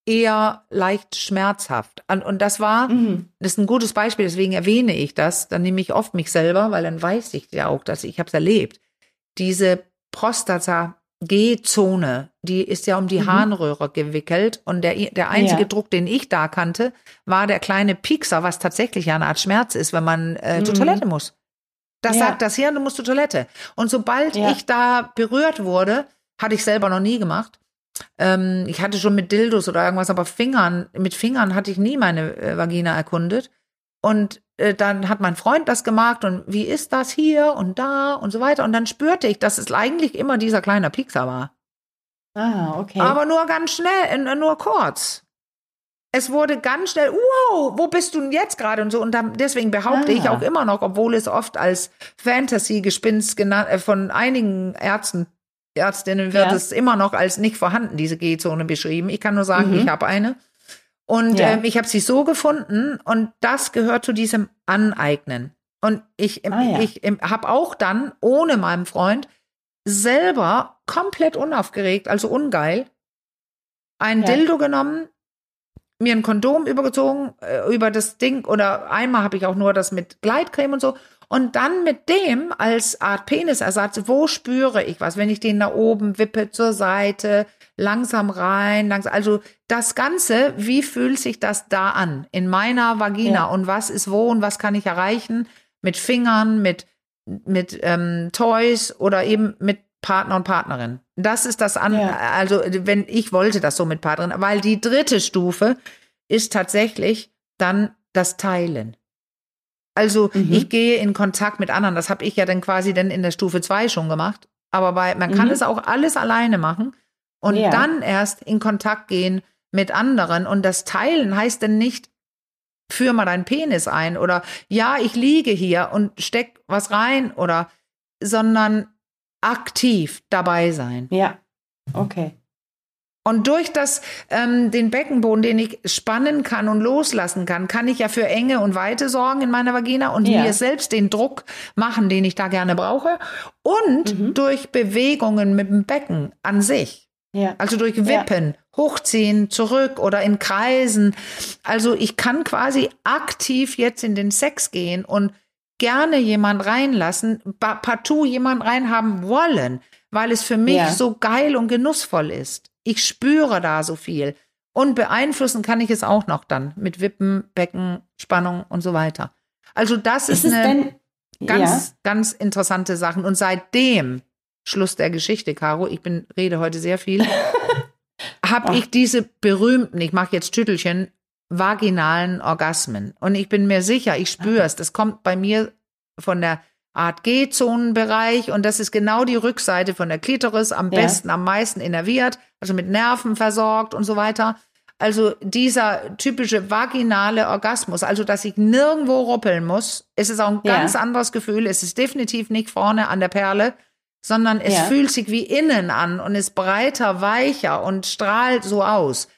[SPEAKER 2] eher leicht schmerzhaft. Und, das war, mhm. das ist ein gutes Beispiel, deswegen erwähne ich das. Dann nehme ich oft mich selber, weil dann weiß ich ja auch, dass ich habe es erlebt. Diese Prostata G-Zone, die ist ja um die mhm. Harnröhre gewickelt und der, der einzige ja. Druck, den ich da kannte, war der kleine Piekser, was tatsächlich ja eine Art Schmerz ist, wenn man äh, zur mhm. Toilette muss. Das ja. sagt das Hirn, du musst zur Toilette. Und sobald ja. ich da berührt wurde, hatte ich selber noch nie gemacht, ähm, ich hatte schon mit Dildos oder irgendwas, aber Fingern, mit Fingern hatte ich nie meine äh, Vagina erkundet. Und äh, dann hat mein Freund das gemacht und wie ist das hier und da und so weiter. Und dann spürte ich, dass es eigentlich immer dieser kleine Piekser war.
[SPEAKER 1] Ah, okay.
[SPEAKER 2] Aber nur ganz schnell, äh, nur kurz. Es wurde ganz schnell, wow, wo bist du denn jetzt gerade und so. Und dann, deswegen behaupte ah. ich auch immer noch, obwohl es oft als Fantasy-Gespinst äh, von einigen Ärzten Ärztinnen wird ja. es immer noch als nicht vorhanden, diese G-Zone beschrieben. Ich kann nur sagen, mhm. ich habe eine. Und ja. ähm, ich habe sie so gefunden und das gehört zu diesem Aneignen. Und ich, ah, ja. ich habe auch dann, ohne meinem Freund, selber komplett unaufgeregt, also ungeil, ein Dildo genommen, mir ein Kondom übergezogen äh, über das Ding oder einmal habe ich auch nur das mit Gleitcreme und so und dann mit dem als Art Penisersatz, wo spüre ich was, wenn ich den da oben wippe zur Seite, langsam rein, langsam, also das Ganze, wie fühlt sich das da an in meiner Vagina ja. und was ist wo und was kann ich erreichen mit Fingern, mit, mit ähm, Toys oder eben mit Partner und Partnerin. Das ist das an, ja. also wenn ich wollte das so mit Partnerin, weil die dritte Stufe ist tatsächlich dann das Teilen. Also mhm. ich gehe in Kontakt mit anderen. Das habe ich ja dann quasi dann in der Stufe 2 schon gemacht. Aber bei, man kann mhm. es auch alles alleine machen und ja. dann erst in Kontakt gehen mit anderen. Und das Teilen heißt dann nicht, führ mal deinen Penis ein oder ja, ich liege hier und steck was rein oder, sondern aktiv dabei sein.
[SPEAKER 1] Ja, okay.
[SPEAKER 2] Und durch das, ähm, den Beckenboden, den ich spannen kann und loslassen kann, kann ich ja für Enge und Weite sorgen in meiner Vagina und ja. mir selbst den Druck machen, den ich da gerne brauche. Und mhm. durch Bewegungen mit dem Becken an sich. Ja. Also durch Wippen, ja. hochziehen, zurück oder in Kreisen. Also ich kann quasi aktiv jetzt in den Sex gehen und gerne jemand reinlassen, partout jemand reinhaben wollen, weil es für mich ja. so geil und genussvoll ist. Ich spüre da so viel. Und beeinflussen kann ich es auch noch dann mit Wippen, Becken, Spannung und so weiter. Also das ist, ist eine denn, ganz, ja. ganz interessante Sache. Und seitdem, Schluss der Geschichte, Caro, ich bin, rede heute sehr viel, habe ich diese berühmten, ich mache jetzt Tüttelchen, vaginalen Orgasmen. Und ich bin mir sicher, ich spüre es. Das kommt bei mir von der Art G-Zonenbereich und das ist genau die Rückseite von der Klitoris, am ja. besten, am meisten innerviert, also mit Nerven versorgt und so weiter. Also dieser typische vaginale Orgasmus, also dass ich nirgendwo ruppeln muss, es ist auch ein ganz ja. anderes Gefühl. Es ist definitiv nicht vorne an der Perle, sondern es ja. fühlt sich wie innen an und ist breiter, weicher und strahlt so aus.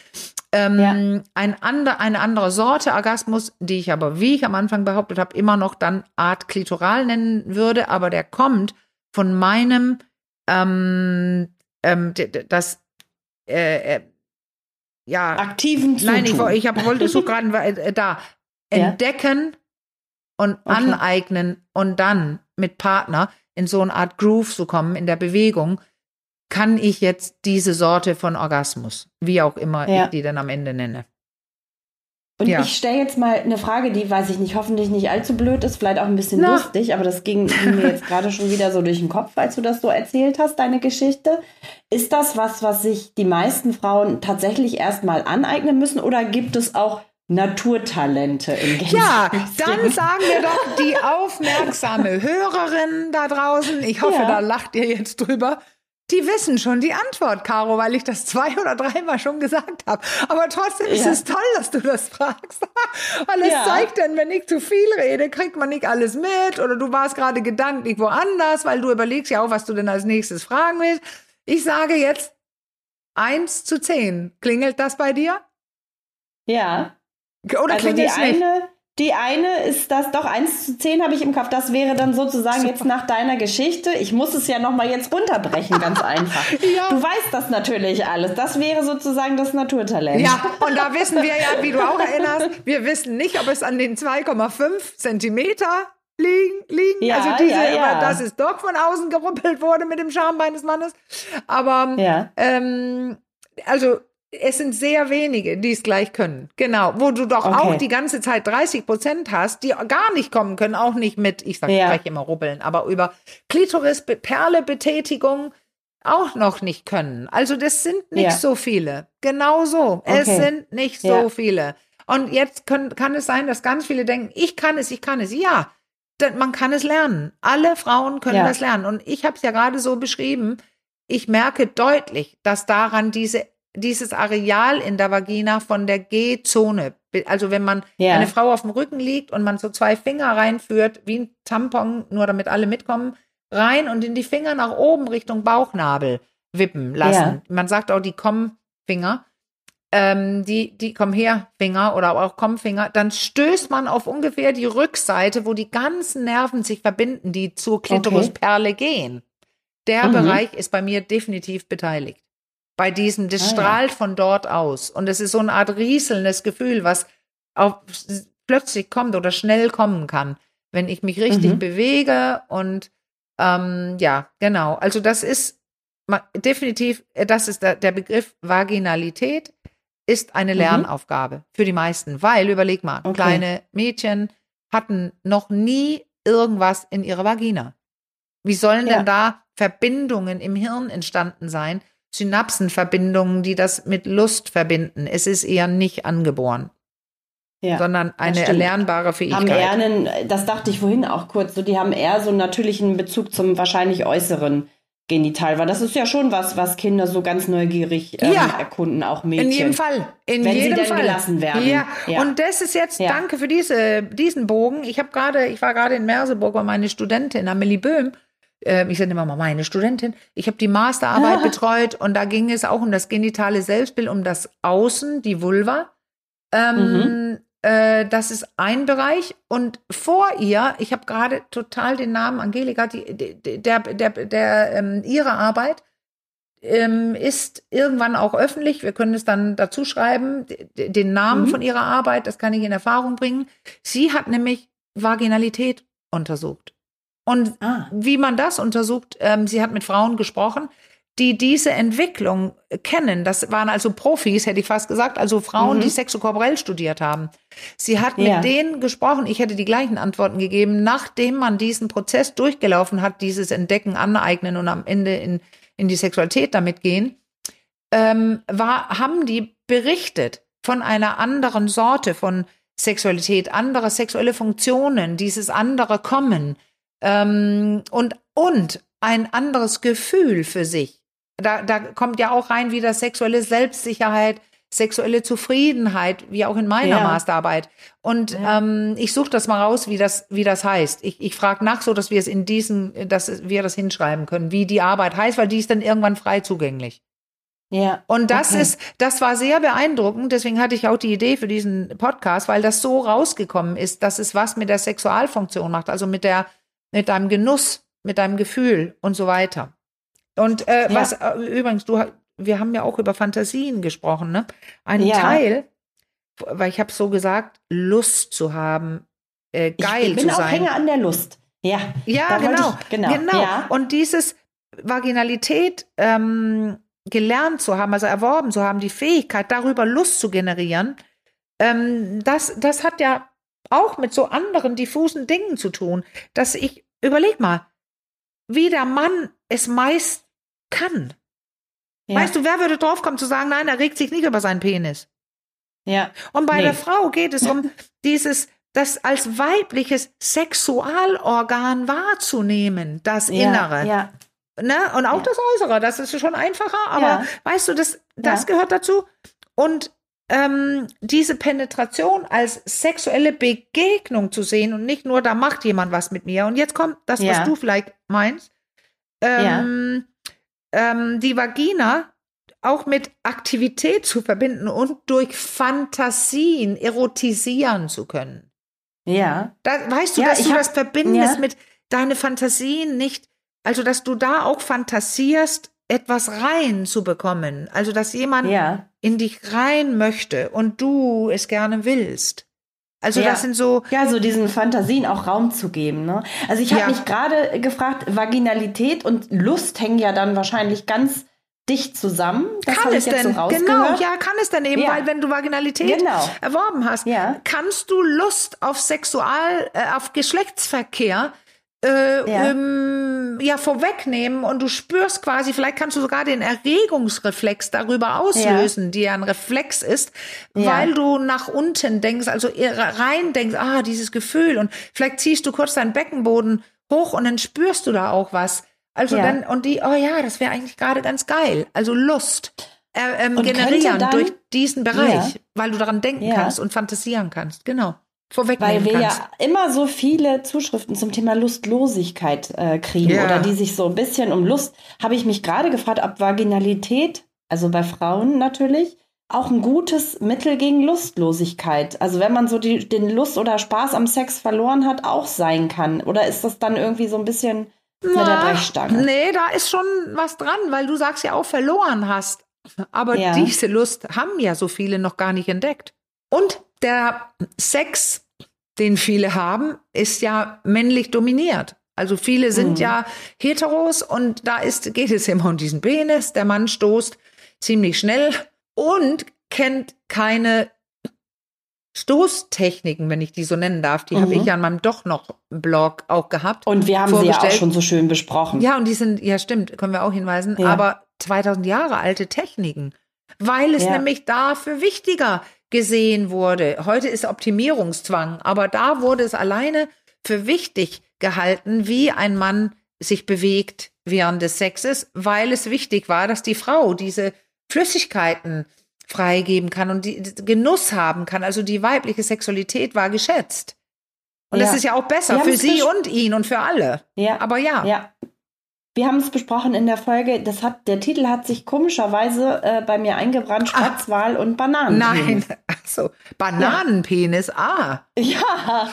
[SPEAKER 2] Ähm, ja. ein ander, eine andere Sorte Orgasmus, die ich aber, wie ich am Anfang behauptet habe, immer noch dann Art klitoral nennen würde, aber der kommt von meinem, ähm, ähm, das, äh, äh, ja,
[SPEAKER 1] aktiven
[SPEAKER 2] Zutun. Nein, ich, ich hab, wollte so gerade äh, da entdecken und okay. aneignen und dann mit Partner in so eine Art Groove zu kommen in der Bewegung, kann ich jetzt diese Sorte von Orgasmus, wie auch immer ja. ich die dann am Ende nenne.
[SPEAKER 1] Und ja. ich stelle jetzt mal eine Frage, die, weiß ich nicht, hoffentlich nicht allzu blöd ist, vielleicht auch ein bisschen Na. lustig, aber das ging, mir jetzt gerade schon wieder so durch den Kopf, als du das so erzählt hast, deine Geschichte. Ist das was, was sich die meisten Frauen tatsächlich erstmal aneignen müssen oder gibt es auch Naturtalente im Gänsefüßchen.
[SPEAKER 2] Ja, dann sagen wir doch die aufmerksame Hörerin da draußen, ich hoffe, ja. da lacht ihr jetzt drüber, die wissen schon die Antwort, Caro, weil ich das zwei oder dreimal schon gesagt habe. Aber trotzdem ja. ist es toll, dass du das fragst. weil es ja. zeigt dann, wenn ich zu viel rede, kriegt man nicht alles mit oder du warst gerade gedanklich woanders, weil du überlegst ja auch, was du denn als nächstes fragen willst. Ich sage jetzt eins zu zehn. Klingelt das bei dir?
[SPEAKER 1] Ja.
[SPEAKER 2] Oder also klingelt es nicht?
[SPEAKER 1] Eine die eine ist das, doch 1 zu 10 habe ich im Kopf. Das wäre dann sozusagen Super. jetzt nach deiner Geschichte. Ich muss es ja nochmal jetzt runterbrechen, ganz einfach. ja. Du weißt das natürlich alles. Das wäre sozusagen das Naturtalent.
[SPEAKER 2] Ja, und da wissen wir ja, wie du auch erinnerst, wir wissen nicht, ob es an den 2,5 Zentimeter liegen. liegen. Ja, also diese, ja, ja. dass es doch von außen geruppelt wurde mit dem Schambein des Mannes. Aber ja. ähm, also es sind sehr wenige, die es gleich können. Genau, wo du doch okay. auch die ganze Zeit 30 Prozent hast, die gar nicht kommen können, auch nicht mit, ich sage ja. gleich immer rubbeln, aber über Klitoris, Perlebetätigung auch noch nicht können. Also das sind nicht ja. so viele. Genau so. Okay. Es sind nicht so ja. viele. Und jetzt können, kann es sein, dass ganz viele denken, ich kann es, ich kann es. Ja, man kann es lernen. Alle Frauen können das lernen. Und ich habe es ja gerade so beschrieben. Ich merke deutlich, dass daran diese dieses Areal in der Vagina von der G-Zone. Also wenn man ja. eine Frau auf dem Rücken liegt und man so zwei Finger reinführt, wie ein Tampon, nur damit alle mitkommen, rein und in die Finger nach oben Richtung Bauchnabel wippen lassen. Ja. Man sagt auch die Komm-Finger. Ähm, die, die komm her Finger oder auch komm Finger, dann stößt man auf ungefähr die Rückseite, wo die ganzen Nerven sich verbinden, die zur Klitorisperle okay. gehen. Der mhm. Bereich ist bei mir definitiv beteiligt bei diesem, das ah, strahlt ja. von dort aus. Und es ist so eine Art rieselndes Gefühl, was auch plötzlich kommt oder schnell kommen kann, wenn ich mich richtig mhm. bewege. Und ähm, ja, genau. Also das ist definitiv, äh, das ist der, der Begriff Vaginalität ist eine mhm. Lernaufgabe mhm. für die meisten, weil überleg mal, okay. kleine Mädchen hatten noch nie irgendwas in ihrer Vagina. Wie sollen ja. denn da Verbindungen im Hirn entstanden sein, Synapsenverbindungen, die das mit Lust verbinden. Es ist eher nicht angeboren. Ja, sondern eine erlernbare Fähigkeit.
[SPEAKER 1] Haben eher einen, das dachte ich vorhin auch kurz, so die haben eher so einen natürlichen Bezug zum wahrscheinlich äußeren Genital, weil das ist ja schon was, was Kinder so ganz neugierig ähm, ja, erkunden, auch Mädchen.
[SPEAKER 2] In jedem Fall. In
[SPEAKER 1] wenn
[SPEAKER 2] jedem
[SPEAKER 1] sie denn
[SPEAKER 2] Fall.
[SPEAKER 1] gelassen werden.
[SPEAKER 2] Ja. ja. Und das ist jetzt, danke für diese, diesen Bogen. Ich habe gerade, ich war gerade in Merseburg, weil meine Studentin Amelie Böhm ich sage immer mal meine Studentin, ich habe die Masterarbeit ah. betreut und da ging es auch um das genitale Selbstbild, um das Außen, die Vulva. Ähm, mhm. äh, das ist ein Bereich. Und vor ihr, ich habe gerade total den Namen Angelika, die, die, der, der, der, ähm, ihre Arbeit ähm, ist irgendwann auch öffentlich. Wir können es dann dazu schreiben, den Namen mhm. von ihrer Arbeit, das kann ich in Erfahrung bringen. Sie hat nämlich Vaginalität untersucht. Und ah. wie man das untersucht, ähm, sie hat mit Frauen gesprochen, die diese Entwicklung kennen. Das waren also Profis, hätte ich fast gesagt, also Frauen, mhm. die sexokorporell studiert haben. Sie hat ja. mit denen gesprochen, ich hätte die gleichen Antworten gegeben, nachdem man diesen Prozess durchgelaufen hat, dieses Entdecken, Aneignen und am Ende in, in die Sexualität damit gehen, ähm, war, haben die berichtet von einer anderen Sorte von Sexualität, andere sexuelle Funktionen, dieses andere Kommen, ähm, und, und ein anderes Gefühl für sich. Da, da kommt ja auch rein wieder sexuelle Selbstsicherheit, sexuelle Zufriedenheit, wie auch in meiner ja. Masterarbeit. Und ja. ähm, ich suche das mal raus, wie das, wie das heißt. Ich, ich frage nach, so dass wir es in diesen, dass wir das hinschreiben können, wie die Arbeit heißt, weil die ist dann irgendwann frei zugänglich. Ja. Und das okay. ist, das war sehr beeindruckend. Deswegen hatte ich auch die Idee für diesen Podcast, weil das so rausgekommen ist, dass es was mit der Sexualfunktion macht, also mit der mit deinem Genuss, mit deinem Gefühl und so weiter. Und äh, ja. was äh, übrigens, du, wir haben ja auch über Fantasien gesprochen, ne? Ein ja. Teil, weil ich habe so gesagt, Lust zu haben, äh, geil zu sein. Ich bin auch
[SPEAKER 1] Hänger an der Lust. Ja,
[SPEAKER 2] ja genau, ich, genau, genau. Ja. Und dieses Vaginalität ähm, gelernt zu haben, also erworben zu haben, die Fähigkeit, darüber Lust zu generieren, ähm, das, das hat ja auch mit so anderen diffusen Dingen zu tun, dass ich, überleg mal, wie der Mann es meist kann. Ja. Weißt du, wer würde draufkommen zu sagen, nein, er regt sich nicht über seinen Penis? Ja. Und bei nee. der Frau geht es um dieses, das als weibliches Sexualorgan wahrzunehmen, das
[SPEAKER 1] ja,
[SPEAKER 2] Innere.
[SPEAKER 1] Ja.
[SPEAKER 2] Ne? Und auch ja. das Äußere, das ist schon einfacher, aber weißt du, das, das gehört dazu. Und ähm, diese Penetration als sexuelle Begegnung zu sehen und nicht nur, da macht jemand was mit mir. Und jetzt kommt das, was du vielleicht meinst. Ähm, ähm, die Vagina auch mit Aktivität zu verbinden und durch Fantasien erotisieren zu können.
[SPEAKER 1] Ja.
[SPEAKER 2] Da, weißt du, dass du hab, das verbindest mit deine Fantasien nicht also, dass du da auch fantasierst, etwas rein zu bekommen. Also, dass jemand ja. in dich rein möchte und du es gerne willst. Also ja. das sind so
[SPEAKER 1] ja so diesen Fantasien auch Raum zu geben. Ne? Also ich habe ja. mich gerade gefragt, Vaginalität und Lust hängen ja dann wahrscheinlich ganz dicht zusammen.
[SPEAKER 2] Das kann es denn? So genau, ja, kann es denn eben, ja. weil wenn du Vaginalität genau. erworben hast, ja. kannst du Lust auf Sexual, äh, auf Geschlechtsverkehr äh, ja. Ähm, ja vorwegnehmen und du spürst quasi, vielleicht kannst du sogar den Erregungsreflex darüber auslösen, ja. die ja ein Reflex ist, ja. weil du nach unten denkst, also rein denkst, ah, dieses Gefühl und vielleicht ziehst du kurz deinen Beckenboden hoch und dann spürst du da auch was. Also dann, und die, oh ja, das wäre eigentlich gerade ganz geil. Also Lust äh, ähm, generieren dann, durch diesen Bereich, weil du daran denken kannst und fantasieren kannst. Genau
[SPEAKER 1] Weil wir kannst. ja immer so viele Zuschriften zum Thema Lustlosigkeit äh, kriegen ja. oder die sich so ein bisschen um Lust, habe ich mich gerade gefragt, ob Vaginalität, also bei Frauen natürlich, auch ein gutes Mittel gegen Lustlosigkeit. Also wenn man so die, den Lust oder Spaß am Sex verloren hat, auch sein kann. Oder ist das dann irgendwie so ein bisschen mit der Brechstange?
[SPEAKER 2] Nee, da ist schon was dran, weil du sagst ja auch verloren hast. Aber ja. diese Lust haben ja so viele noch gar nicht entdeckt. Und der Sex, den viele haben, ist ja männlich dominiert. Also viele sind mhm. ja heteros und da ist, geht es immer um diesen Penis. Der Mann stoßt ziemlich schnell und kennt keine Stoßtechniken, wenn ich die so nennen darf. Die mhm. habe ich ja an meinem doch noch Blog auch gehabt.
[SPEAKER 1] Und wir haben sie ja auch schon so schön besprochen.
[SPEAKER 2] Ja, und die sind, ja stimmt, können wir auch hinweisen, ja. aber 2000 Jahre alte Techniken. Weil es ja. nämlich dafür wichtiger gesehen wurde. Heute ist Optimierungszwang, aber da wurde es alleine für wichtig gehalten, wie ein Mann sich bewegt während des Sexes, weil es wichtig war, dass die Frau diese Flüssigkeiten freigeben kann und die Genuss haben kann. Also die weibliche Sexualität war geschätzt. Und ja. das ist ja auch besser für sie und ihn und für alle.
[SPEAKER 1] Ja.
[SPEAKER 2] Aber ja.
[SPEAKER 1] Ja. Wir haben es besprochen in der Folge, das hat, der Titel hat sich komischerweise äh, bei mir eingebrannt, Spatzwal und Bananenpenis.
[SPEAKER 2] Nein, also Bananenpenis, ja. ah.
[SPEAKER 1] Ja.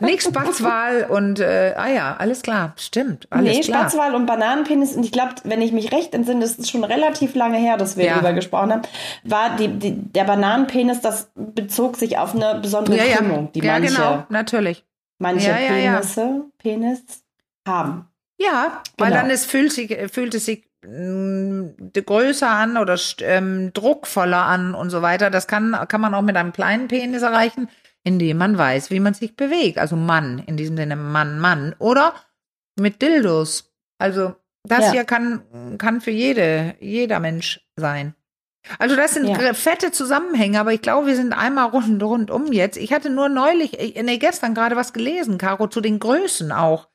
[SPEAKER 2] Nicht Spatzwal und, äh, ah ja, alles klar, stimmt, alles nee,
[SPEAKER 1] klar. Spatzwal und Bananenpenis und ich glaube, wenn ich mich recht entsinne, das ist schon relativ lange her, dass wir ja. darüber gesprochen haben, war die, die, der Bananenpenis, das bezog sich auf eine besondere ja, Krümmung, die
[SPEAKER 2] ja,
[SPEAKER 1] manche,
[SPEAKER 2] genau, natürlich.
[SPEAKER 1] manche Penisse, Penis haben.
[SPEAKER 2] Ja, weil genau. dann es fühlt sich, fühlt es sich mm, größer an oder ähm, druckvoller an und so weiter. Das kann, kann man auch mit einem kleinen Penis erreichen, indem man weiß, wie man sich bewegt. Also Mann, in diesem Sinne Mann, Mann. Oder mit Dildos. Also das ja. hier kann, kann für jede, jeder Mensch sein. Also das sind ja. fette Zusammenhänge, aber ich glaube, wir sind einmal rund, rundum jetzt. Ich hatte nur neulich, äh, nee, gestern gerade was gelesen, Caro, zu den Größen auch.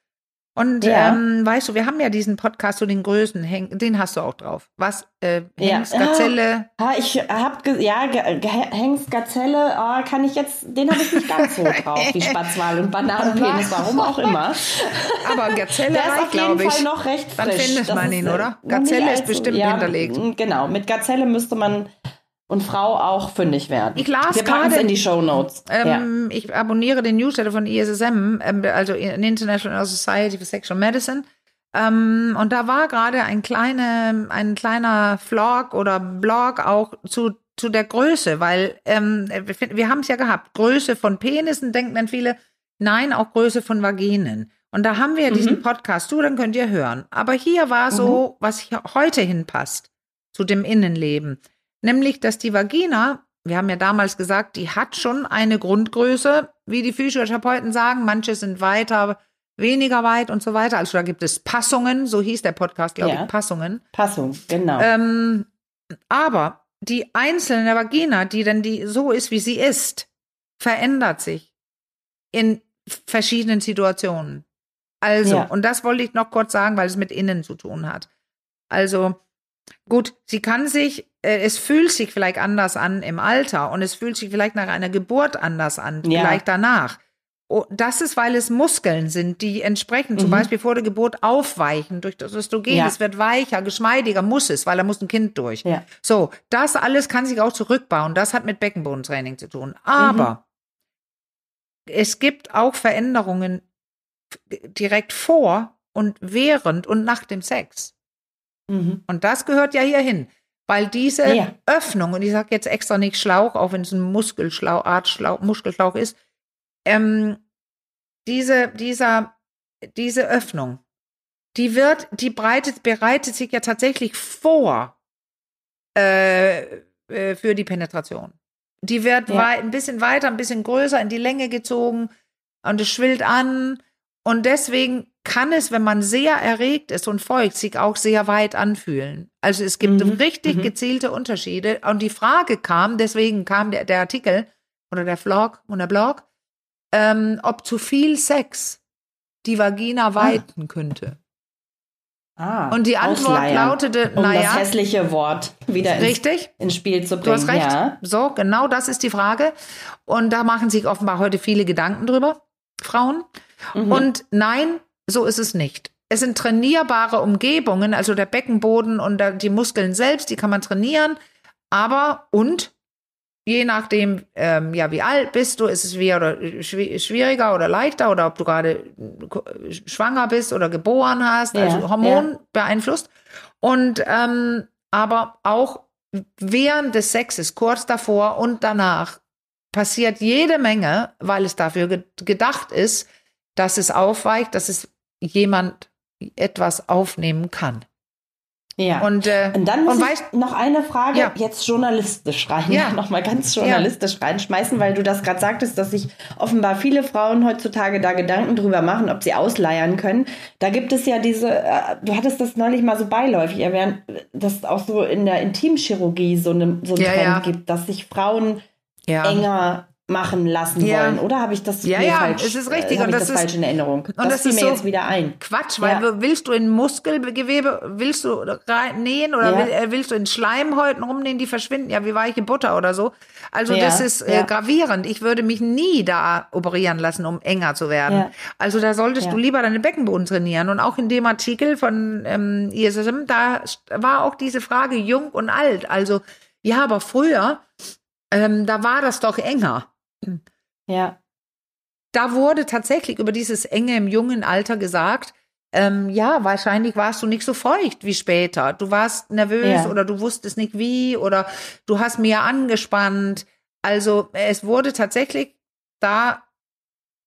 [SPEAKER 2] Und ja. ähm, weißt du, wir haben ja diesen Podcast zu den Größen, den hast du auch drauf. Was? Äh, Hengst, ja. Gazelle?
[SPEAKER 1] Ah, ich hab ja Hengst, Gazelle, oh, kann ich jetzt, den habe ich nicht ganz so drauf, wie Spatzwal und Bananenpenis, warum auch immer.
[SPEAKER 2] Aber Gazelle reicht, glaube ich.
[SPEAKER 1] Fall noch recht frisch.
[SPEAKER 2] Dann findet man ihn, oder? Gazelle ist bestimmt ja, hinterlegt.
[SPEAKER 1] Genau, mit Gazelle müsste man und Frau auch fündig werden.
[SPEAKER 2] Ich las
[SPEAKER 1] Wir gerade in die Show Notes.
[SPEAKER 2] Ähm, ja. Ich abonniere den Newsletter von ISSM, ähm, also International Society for Sexual Medicine. Ähm, und da war gerade ein kleine, ein kleiner Vlog oder Blog auch zu zu der Größe, weil ähm, wir, haben es ja gehabt. Größe von Penissen denken dann viele, nein, auch Größe von Vaginen. Und da haben wir ja mhm. diesen Podcast zu, dann könnt ihr hören. Aber hier war so, mhm. was hier heute hinpasst zu dem Innenleben. Nämlich, dass die Vagina, wir haben ja damals gesagt, die hat schon eine Grundgröße, wie die Physiotherapeuten sagen. Manche sind weiter, weniger weit und so weiter. Also da gibt es Passungen, so hieß der Podcast, glaube ja. ich, Passungen.
[SPEAKER 1] Passung, genau.
[SPEAKER 2] Ähm, aber die einzelne Vagina, die denn die so ist, wie sie ist, verändert sich in verschiedenen Situationen. Also,
[SPEAKER 1] Ja.
[SPEAKER 2] und das wollte ich noch kurz sagen, weil es mit innen zu tun hat. Also, gut, sie kann sich, es fühlt sich vielleicht anders an im Alter und es fühlt sich vielleicht nach einer Geburt anders an,
[SPEAKER 1] Ja.
[SPEAKER 2] vielleicht danach. Oh, das ist, weil es Muskeln sind, die entsprechend zum
[SPEAKER 1] Mhm.
[SPEAKER 2] Beispiel vor der Geburt aufweichen durch das Östrogen.
[SPEAKER 1] Ja.
[SPEAKER 2] Es wird weicher, geschmeidiger, muss es, weil da muss ein Kind durch.
[SPEAKER 1] Ja.
[SPEAKER 2] So, das alles kann sich auch zurückbauen. Das hat mit Beckenbodentraining zu tun. Aber es gibt auch Veränderungen direkt vor und während und nach dem Sex.
[SPEAKER 1] Mhm.
[SPEAKER 2] Und das gehört ja hier hin. Weil diese
[SPEAKER 1] Ja.
[SPEAKER 2] Öffnung, und ich sage jetzt extra nicht Schlauch, auch wenn es ein Muskelschlauch, Art Schlauch, Muskelschlauch ist, ähm, diese, dieser, diese Öffnung, die wird, die breitet, bereitet sich ja tatsächlich vor äh, äh, für die Penetration. Die wird
[SPEAKER 1] Ja.
[SPEAKER 2] ein bisschen weiter, ein bisschen größer in die Länge gezogen und es schwillt an. Und deswegen kann es, wenn man sehr erregt ist und feucht, sich auch sehr weit anfühlen. Also es gibt
[SPEAKER 1] Mhm,
[SPEAKER 2] richtig
[SPEAKER 1] mhm.
[SPEAKER 2] gezielte Unterschiede. Und die Frage kam, deswegen kam der, der Artikel oder der Vlog und der Blog, ähm, ob zu viel Sex die Vagina weiten könnte.
[SPEAKER 1] Ah,
[SPEAKER 2] Und die Antwort
[SPEAKER 1] ausleiern,
[SPEAKER 2] lautete,
[SPEAKER 1] um das
[SPEAKER 2] naja,
[SPEAKER 1] hässliche Wort wieder ins,
[SPEAKER 2] richtig,
[SPEAKER 1] ins Spiel zu bringen.
[SPEAKER 2] du hast recht.
[SPEAKER 1] Ja.
[SPEAKER 2] So, genau das ist die Frage. Und da machen sich offenbar heute viele Gedanken drüber, Frauen.
[SPEAKER 1] Mhm.
[SPEAKER 2] Und nein, so ist es nicht. Es sind trainierbare Umgebungen, also der Beckenboden und die Muskeln selbst, die kann man trainieren. Aber und je nachdem, ähm, ja, wie alt bist du, ist es wie oder schwi- schwieriger oder leichter oder ob du gerade äh, schwanger bist oder geboren hast,
[SPEAKER 1] Ja,
[SPEAKER 2] also Hormon beeinflusst. Und ähm, aber auch während des Sexes, kurz davor und danach, passiert jede Menge, weil es dafür ge gedacht ist, dass es aufweicht, dass es jemand etwas aufnehmen kann.
[SPEAKER 1] ja.
[SPEAKER 2] Und, äh,
[SPEAKER 1] Und dann muss
[SPEAKER 2] und
[SPEAKER 1] ich noch eine Frage
[SPEAKER 2] Ja.
[SPEAKER 1] jetzt journalistisch rein,
[SPEAKER 2] Ja.
[SPEAKER 1] noch mal ganz journalistisch reinschmeißen, weil du das gerade sagtest, dass sich offenbar viele Frauen heutzutage da Gedanken drüber machen, ob sie ausleiern können. Da gibt es ja diese, äh, du hattest das neulich mal so beiläufig erwähnt, dass es auch so in der Intimchirurgie so, eine, so einen
[SPEAKER 2] Ja,
[SPEAKER 1] Trend
[SPEAKER 2] ja.
[SPEAKER 1] gibt, dass sich Frauen
[SPEAKER 2] ja.
[SPEAKER 1] enger machen lassen
[SPEAKER 2] Ja.
[SPEAKER 1] wollen. Oder habe ich das
[SPEAKER 2] Ja, ja,
[SPEAKER 1] falsch?
[SPEAKER 2] es ist richtig.
[SPEAKER 1] Äh,
[SPEAKER 2] Und das
[SPEAKER 1] das,
[SPEAKER 2] ist-
[SPEAKER 1] falsch in Erinnerung.
[SPEAKER 2] und
[SPEAKER 1] das,
[SPEAKER 2] das
[SPEAKER 1] fiel mir
[SPEAKER 2] so-
[SPEAKER 1] jetzt wieder ein.
[SPEAKER 2] Quatsch, weil
[SPEAKER 1] Ja.
[SPEAKER 2] willst du in Muskelgewebe, willst du rein, nähen oder
[SPEAKER 1] Ja.
[SPEAKER 2] will, äh, willst du in Schleimhäuten rumnähen, die verschwinden ja wie weiche Butter oder so. Also das ist äh, gravierend. Ich würde mich nie da operieren lassen, um enger zu werden. Also da solltest du lieber deine Beckenboden trainieren. Und auch in dem Artikel von ähm, ISSM, da war auch diese Frage jung und alt. Also ja, aber früher, ähm, da war das doch enger.
[SPEAKER 1] Ja.
[SPEAKER 2] da wurde tatsächlich über dieses Enge im jungen Alter gesagt, ähm, ja, wahrscheinlich warst du nicht so feucht wie später. Du warst nervös
[SPEAKER 1] Ja.
[SPEAKER 2] oder du wusstest nicht wie oder du hast mehr angespannt. Also es wurde tatsächlich da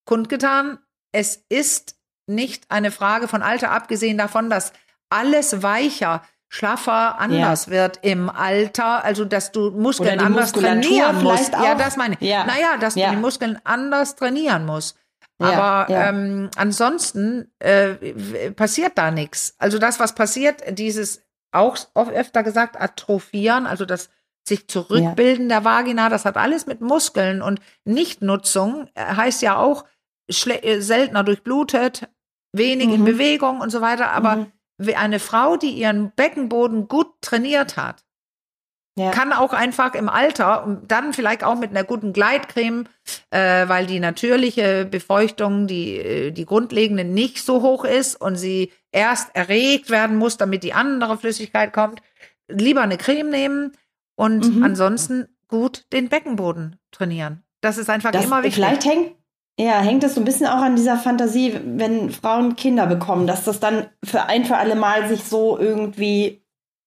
[SPEAKER 2] kundgetan, es ist nicht eine Frage von Alter, abgesehen davon, dass alles weicher, schlaffer, anders wird im Alter, also dass du Muskeln
[SPEAKER 1] Oder die
[SPEAKER 2] anders trainieren musst.
[SPEAKER 1] vielleicht
[SPEAKER 2] Ja,
[SPEAKER 1] auch.
[SPEAKER 2] das meine ich.
[SPEAKER 1] Ja.
[SPEAKER 2] Naja, dass
[SPEAKER 1] Ja.
[SPEAKER 2] du die Muskeln anders trainieren musst.
[SPEAKER 1] Ja,
[SPEAKER 2] Aber
[SPEAKER 1] ja.
[SPEAKER 2] Ähm, ansonsten äh, passiert da nichts. Also das, was passiert, dieses auch oft öfter gesagt, Atrophieren, also das sich zurückbilden der Vagina, das hat alles mit Muskeln und Nichtnutzung äh, heißt ja auch äh, seltener durchblutet, wenig in
[SPEAKER 1] Mhm.
[SPEAKER 2] Bewegung und so weiter. Aber
[SPEAKER 1] Mhm.
[SPEAKER 2] Wie eine Frau, die ihren Beckenboden gut trainiert hat,
[SPEAKER 1] Ja.
[SPEAKER 2] kann auch einfach im Alter und dann vielleicht auch mit einer guten Gleitcreme, äh, weil die natürliche Befeuchtung, die, äh, die grundlegende nicht so hoch ist und sie erst erregt werden muss, damit die andere Flüssigkeit kommt, lieber eine Creme nehmen und
[SPEAKER 1] Mhm.
[SPEAKER 2] ansonsten gut den Beckenboden trainieren. Das ist einfach
[SPEAKER 1] Das,
[SPEAKER 2] immer wichtig.
[SPEAKER 1] Vielleicht hängt, ja, hängt das so ein bisschen auch an dieser Fantasie, wenn Frauen Kinder bekommen, dass das dann für ein für alle Mal sich so irgendwie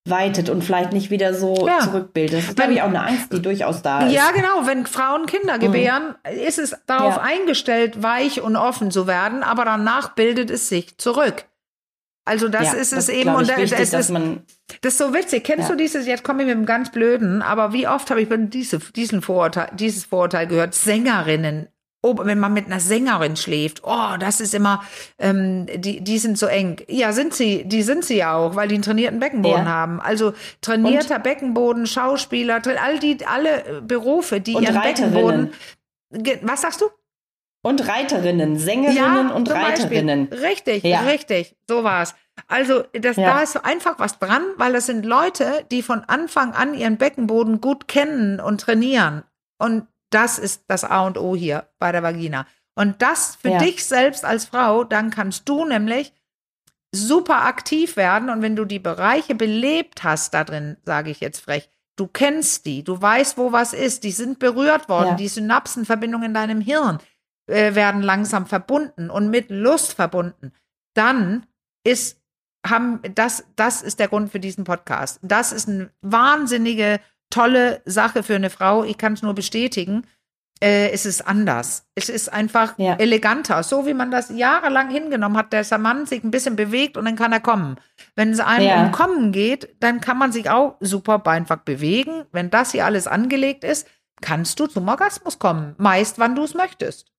[SPEAKER 1] weitet und vielleicht nicht wieder so
[SPEAKER 2] Ja.
[SPEAKER 1] zurückbildet. Das ist, glaube ich, auch eine Angst, die durchaus da ist.
[SPEAKER 2] Ja, genau. Wenn Frauen Kinder gebären, ist es darauf
[SPEAKER 1] Ja.
[SPEAKER 2] eingestellt, weich und offen zu werden, aber danach bildet es sich zurück. Also das
[SPEAKER 1] Ja,
[SPEAKER 2] ist es
[SPEAKER 1] das
[SPEAKER 2] eben und da-
[SPEAKER 1] wichtig,
[SPEAKER 2] es
[SPEAKER 1] dass
[SPEAKER 2] ist,
[SPEAKER 1] man
[SPEAKER 2] das ist so witzig. Kennst
[SPEAKER 1] Ja.
[SPEAKER 2] du dieses? Jetzt komme ich mit einem ganz blöden, aber wie oft habe ich diese, diesen Vorurteil, dieses Vorurteil gehört? Sängerinnen. Oh, wenn man mit einer Sängerin schläft, oh, das ist immer, ähm, die, die sind so eng. Ja, sind sie, die sind sie ja auch, weil die einen trainierten Beckenboden
[SPEAKER 1] Ja.
[SPEAKER 2] haben. Also trainierter Beckenboden, Schauspieler, all die, alle Berufe, die
[SPEAKER 1] Und
[SPEAKER 2] ihren
[SPEAKER 1] Reiterinnen.
[SPEAKER 2] Beckenboden. Was sagst du?
[SPEAKER 1] Und Reiterinnen, Sängerinnen
[SPEAKER 2] Ja,
[SPEAKER 1] und
[SPEAKER 2] zum Beispiel.
[SPEAKER 1] Reiterinnen.
[SPEAKER 2] Richtig,
[SPEAKER 1] Ja.
[SPEAKER 2] richtig. So war's. Also, das,
[SPEAKER 1] Ja.
[SPEAKER 2] da ist einfach was dran, weil das sind Leute, die von Anfang an ihren Beckenboden gut kennen und trainieren. Und das ist das A und O hier bei der Vagina. Und das für
[SPEAKER 1] Ja.
[SPEAKER 2] dich selbst als Frau, dann kannst du nämlich super aktiv werden. Und wenn du die Bereiche belebt hast da drin, sage ich jetzt frech, du kennst die, du weißt, wo was ist, die sind berührt worden,
[SPEAKER 1] Ja.
[SPEAKER 2] die Synapsenverbindungen in deinem Hirn äh, werden langsam verbunden und mit Lust verbunden, dann ist haben das das ist der Grund für diesen Podcast. Das ist eine wahnsinnige tolle Sache für eine Frau. Ich kann es nur bestätigen. Äh, es ist anders. Es ist einfach
[SPEAKER 1] Ja.
[SPEAKER 2] eleganter. So wie man das jahrelang hingenommen hat, dass der Mann sich ein bisschen bewegt und dann kann er kommen. Wenn es einem
[SPEAKER 1] Ja.
[SPEAKER 2] um Kommen geht, dann kann man sich auch super einfach bewegen. Wenn das hier alles angelegt ist, kannst du zum Orgasmus kommen. Meist, wann du es möchtest.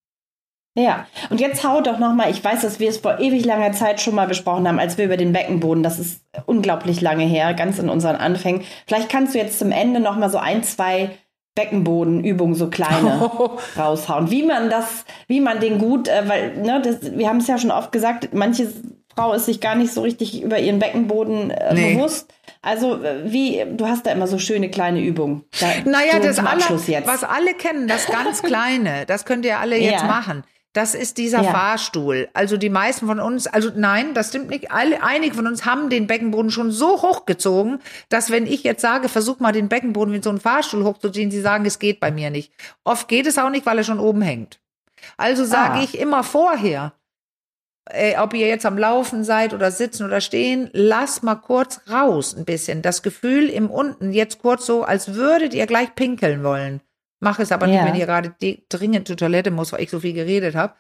[SPEAKER 1] Ja, und jetzt hau doch noch mal, ich weiß, dass wir es vor ewig langer Zeit schon mal besprochen haben, als wir über den Beckenboden, das ist unglaublich lange her, ganz in unseren Anfängen. Vielleicht kannst du jetzt zum Ende noch mal so ein, zwei Beckenbodenübungen, so kleine, raushauen. Wie man das, wie man den gut, äh, weil, ne, das, wir haben es ja schon oft gesagt, manche Frau ist sich gar nicht so richtig über ihren Beckenboden äh,
[SPEAKER 2] Nee.
[SPEAKER 1] bewusst. Also, äh, wie, du hast da immer so schöne kleine Übungen. Da,
[SPEAKER 2] Naja, das alle, was alle kennen, das ganz Kleine, das könnt ihr alle jetzt
[SPEAKER 1] Ja.
[SPEAKER 2] machen. Das ist dieser
[SPEAKER 1] Ja.
[SPEAKER 2] Fahrstuhl. Also die meisten von uns, also nein, das stimmt nicht. Alle, einige von uns haben den Beckenboden schon so hochgezogen, dass wenn ich jetzt sage, versuch mal den Beckenboden mit so einem Fahrstuhl hochzuziehen, sie sagen, es geht bei mir nicht. Oft geht es auch nicht, weil er schon oben hängt. Also sage
[SPEAKER 1] Ah.
[SPEAKER 2] ich immer vorher, äh, ob ihr jetzt am Laufen seid oder sitzen oder stehen, lass mal kurz raus ein bisschen. Das Gefühl im Unten jetzt kurz so, als würdet ihr gleich pinkeln wollen. Mach es aber nicht,
[SPEAKER 1] Ja.
[SPEAKER 2] wenn ihr gerade dringend zur Toilette muss, weil ich so viel geredet habe.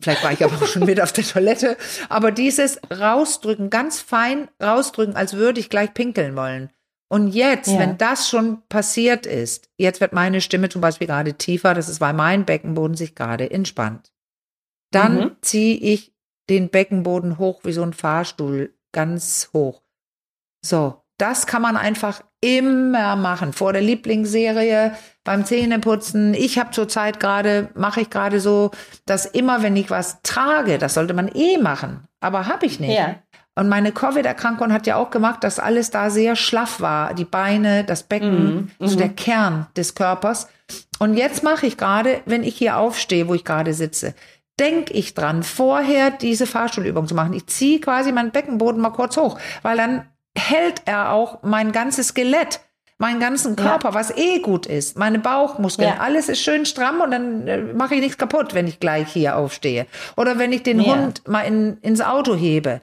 [SPEAKER 2] Vielleicht war ich aber auch schon wieder auf der Toilette. Aber dieses rausdrücken, ganz fein rausdrücken, als würde ich gleich pinkeln wollen. Und jetzt,
[SPEAKER 1] Ja.
[SPEAKER 2] wenn das schon passiert ist, jetzt wird meine Stimme zum Beispiel gerade tiefer, das ist, weil mein Beckenboden sich gerade entspannt. Dann
[SPEAKER 1] Mhm.
[SPEAKER 2] ziehe ich den Beckenboden hoch wie so ein Fahrstuhl, ganz hoch. So, das kann man einfach immer machen. Vor der Lieblingsserie, beim Zähneputzen. Ich habe zurzeit gerade, mache ich gerade so, dass immer, wenn ich was trage, das sollte man eh machen, aber habe ich nicht.
[SPEAKER 1] Ja.
[SPEAKER 2] Und meine Covid-Erkrankung hat ja auch gemacht, dass alles da sehr schlaff war. Die Beine, das Becken,
[SPEAKER 1] Mhm,
[SPEAKER 2] so
[SPEAKER 1] mhm.
[SPEAKER 2] der Kern des Körpers. Und jetzt mache ich gerade, wenn ich hier aufstehe, wo ich gerade sitze, denke ich dran, vorher diese Fahrstuhlübung zu machen. Ich ziehe quasi meinen Beckenboden mal kurz hoch, weil dann hält er auch mein ganzes Skelett, meinen ganzen
[SPEAKER 1] Ja.
[SPEAKER 2] Körper, was eh gut ist, meine Bauchmuskeln,
[SPEAKER 1] Ja.
[SPEAKER 2] alles ist schön stramm und dann äh, mache ich nichts kaputt, wenn ich gleich hier aufstehe. Oder wenn ich den
[SPEAKER 1] Ja.
[SPEAKER 2] Hund mal in, ins Auto hebe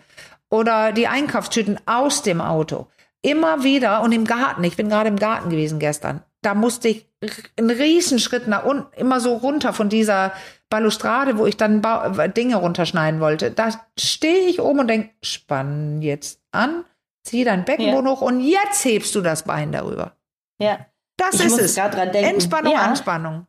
[SPEAKER 2] oder die Einkaufstüten aus dem Auto. Immer wieder und im Garten, ich bin gerade im Garten gewesen gestern, da musste ich einen Riesenschritt nach unten, immer so runter von dieser Balustrade, wo ich dann Ba- Dinge runterschneiden wollte. Da stehe ich oben und denke, spann jetzt an, zieh dein Beckenboden hoch und jetzt hebst du das Bein darüber.
[SPEAKER 1] Ja.
[SPEAKER 2] Das
[SPEAKER 1] Ich
[SPEAKER 2] ist es. Entspannung,
[SPEAKER 1] Ja.
[SPEAKER 2] Anspannung.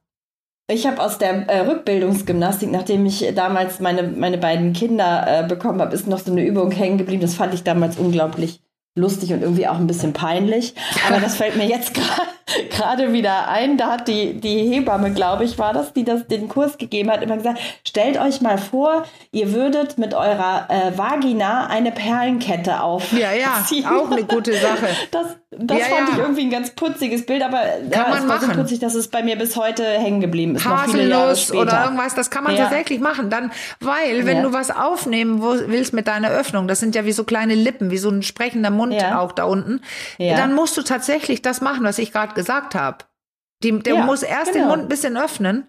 [SPEAKER 1] Ich habe aus der äh, Rückbildungsgymnastik, nachdem ich damals meine, meine beiden Kinder äh, bekommen habe, ist noch so eine Übung hängen geblieben. Das fand ich damals unglaublich lustig und irgendwie auch ein bisschen peinlich. Aber das fällt mir jetzt gerade wieder ein. Da hat die, die Hebamme, glaube ich, war das, die das den Kurs gegeben hat, immer gesagt, stellt euch mal vor, ihr würdet mit eurer äh, Vagina eine Perlenkette auf.
[SPEAKER 2] Ja, ja, auch eine gute Sache.
[SPEAKER 1] Das, das
[SPEAKER 2] Ja,
[SPEAKER 1] fand
[SPEAKER 2] ja.
[SPEAKER 1] ich irgendwie ein ganz putziges Bild, aber ja,
[SPEAKER 2] man
[SPEAKER 1] es war so
[SPEAKER 2] machen.
[SPEAKER 1] putzig, dass es bei mir bis heute hängen geblieben ist.
[SPEAKER 2] Haselnuss oder irgendwas, das kann man
[SPEAKER 1] Ja.
[SPEAKER 2] tatsächlich machen. Dann, weil, wenn du was aufnehmen willst mit deiner Öffnung, das sind ja wie so kleine Lippen, wie so ein sprechender Mund auch da unten, dann musst du tatsächlich das machen, was ich gerade gesagt habe. Die, der muss erst den
[SPEAKER 1] genau.
[SPEAKER 2] Mund ein bisschen öffnen,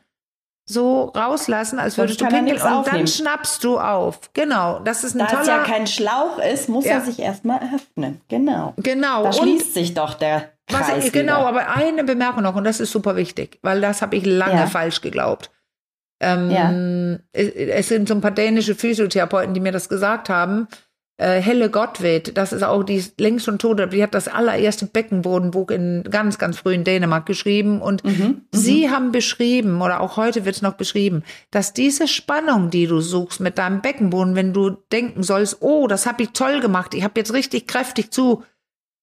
[SPEAKER 2] so rauslassen, als würdest du pinkeln, und
[SPEAKER 1] aufnehmen.
[SPEAKER 2] dann schnappst du auf. Genau, das ist ein
[SPEAKER 1] Da es
[SPEAKER 2] toller.
[SPEAKER 1] ja kein Schlauch ist, muss
[SPEAKER 2] Ja.
[SPEAKER 1] er sich erstmal öffnen. Genau.
[SPEAKER 2] genau.
[SPEAKER 1] Da
[SPEAKER 2] Und
[SPEAKER 1] schließt sich doch der
[SPEAKER 2] Was,
[SPEAKER 1] Kreis.
[SPEAKER 2] genau,
[SPEAKER 1] wieder.
[SPEAKER 2] aber eine Bemerkung noch, und das ist super wichtig, weil das habe ich lange
[SPEAKER 1] Ja.
[SPEAKER 2] falsch geglaubt. Ähm, es, es sind so ein paar dänische Physiotherapeuten, die mir das gesagt haben. Äh, Helle Gottwed, das ist auch, die ist längst schon tot, die hat das allererste Beckenbodenbuch in ganz, ganz früh in Dänemark geschrieben. Und
[SPEAKER 1] Mhm,
[SPEAKER 2] sie haben beschrieben, oder auch heute wird es noch beschrieben, dass diese Spannung, die du suchst mit deinem Beckenboden, wenn du denken sollst, oh, das habe ich toll gemacht, ich habe jetzt richtig kräftig zu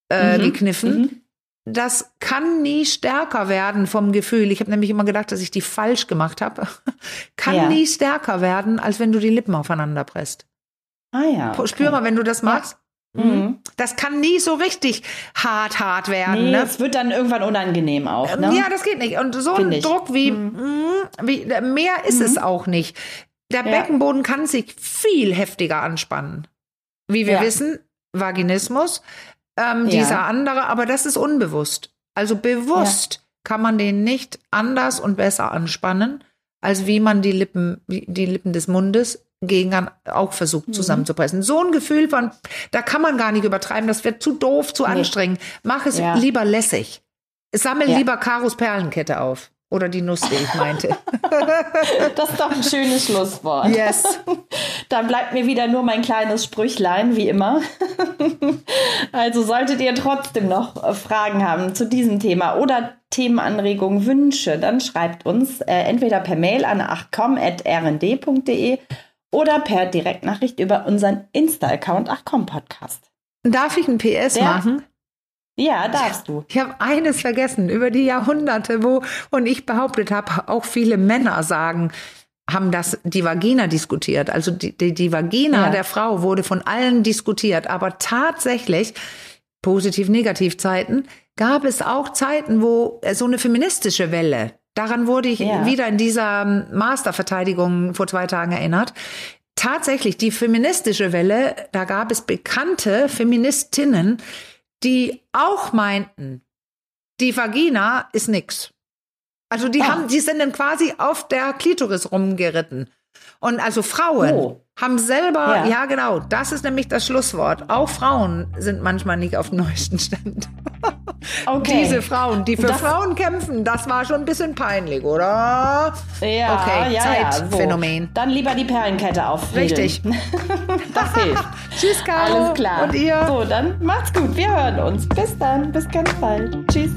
[SPEAKER 2] äh,
[SPEAKER 1] Mhm,
[SPEAKER 2] gekniffen,
[SPEAKER 1] mhm.
[SPEAKER 2] das kann nie stärker werden vom Gefühl. Ich habe nämlich immer gedacht, dass ich die falsch gemacht habe. kann ja. nie stärker werden, als wenn du die Lippen aufeinander presst.
[SPEAKER 1] Ah ja.
[SPEAKER 2] Okay. Spür mal, wenn du das machst. Mhm. mhm. Das kann nie so richtig hart, hart werden. Nee,
[SPEAKER 1] ne? Es wird dann irgendwann unangenehm auch. Ne?
[SPEAKER 2] Ja, das geht nicht. Und so Find ein ich. Druck wie, mhm. mm, wie mehr ist mhm. es auch nicht. Der ja. Beckenboden kann sich viel heftiger anspannen. Wie wir ja. wissen, Vaginismus, ähm, ja. dieser andere, aber das ist unbewusst. Also bewusst kann man den nicht anders und besser anspannen, als wie man die Lippen, die Lippen des Mundes gegen auch versucht mhm. zusammenzupressen. So ein Gefühl von, da kann man gar nicht übertreiben, das wird zu doof, zu nee. anstrengend. Mach es ja. lieber lässig. Sammel ja. lieber Karos Perlenkette auf. Oder die Nuss, die ich meinte.
[SPEAKER 1] das ist doch ein schönes Schlusswort.
[SPEAKER 2] Yes.
[SPEAKER 1] Dann bleibt mir wieder nur mein kleines Sprüchlein, wie immer. also solltet ihr trotzdem noch Fragen haben zu diesem Thema oder Themenanregungen, Wünsche, dann schreibt uns äh, entweder per Mail an achcom.rnd.de oder per Direktnachricht über unseren Insta-Account Achcom Podcast.
[SPEAKER 2] Darf ich ein PS Der, machen?
[SPEAKER 1] Ja, darfst du.
[SPEAKER 2] Ich habe eines vergessen über die Jahrhunderte, wo und ich behauptet habe, auch viele Männer sagen, haben das die Vagina diskutiert. Also die, die, die Vagina ja. der Frau wurde von allen diskutiert, aber tatsächlich positiv-negativ Zeiten gab es auch Zeiten, wo so eine feministische Welle Daran wurde ich ja. wieder in dieser Masterverteidigung vor zwei Tagen erinnert. Tatsächlich, die feministische Welle, da gab es bekannte Feministinnen, die auch meinten, die Vagina ist nix. Also die ah. haben, die sind dann quasi auf der Klitoris rumgeritten. Und also Frauen oh. Haben selber, ja. ja. genau, das ist nämlich das Schlusswort. Auch Frauen sind manchmal nicht auf dem neuesten Stand. Okay. Diese Frauen, die für das, Frauen kämpfen, das war schon ein bisschen peinlich, oder?
[SPEAKER 1] Ja, okay, ja, Zeitphänomen. Ja, so. Dann lieber die Perlenkette auf.
[SPEAKER 2] Richtig.
[SPEAKER 1] das hilft.
[SPEAKER 2] Tschüss, Caro.
[SPEAKER 1] Alles klar.
[SPEAKER 2] Und ihr?
[SPEAKER 1] So, dann macht's gut. Wir hören uns. Bis dann. Bis ganz bald. Tschüss.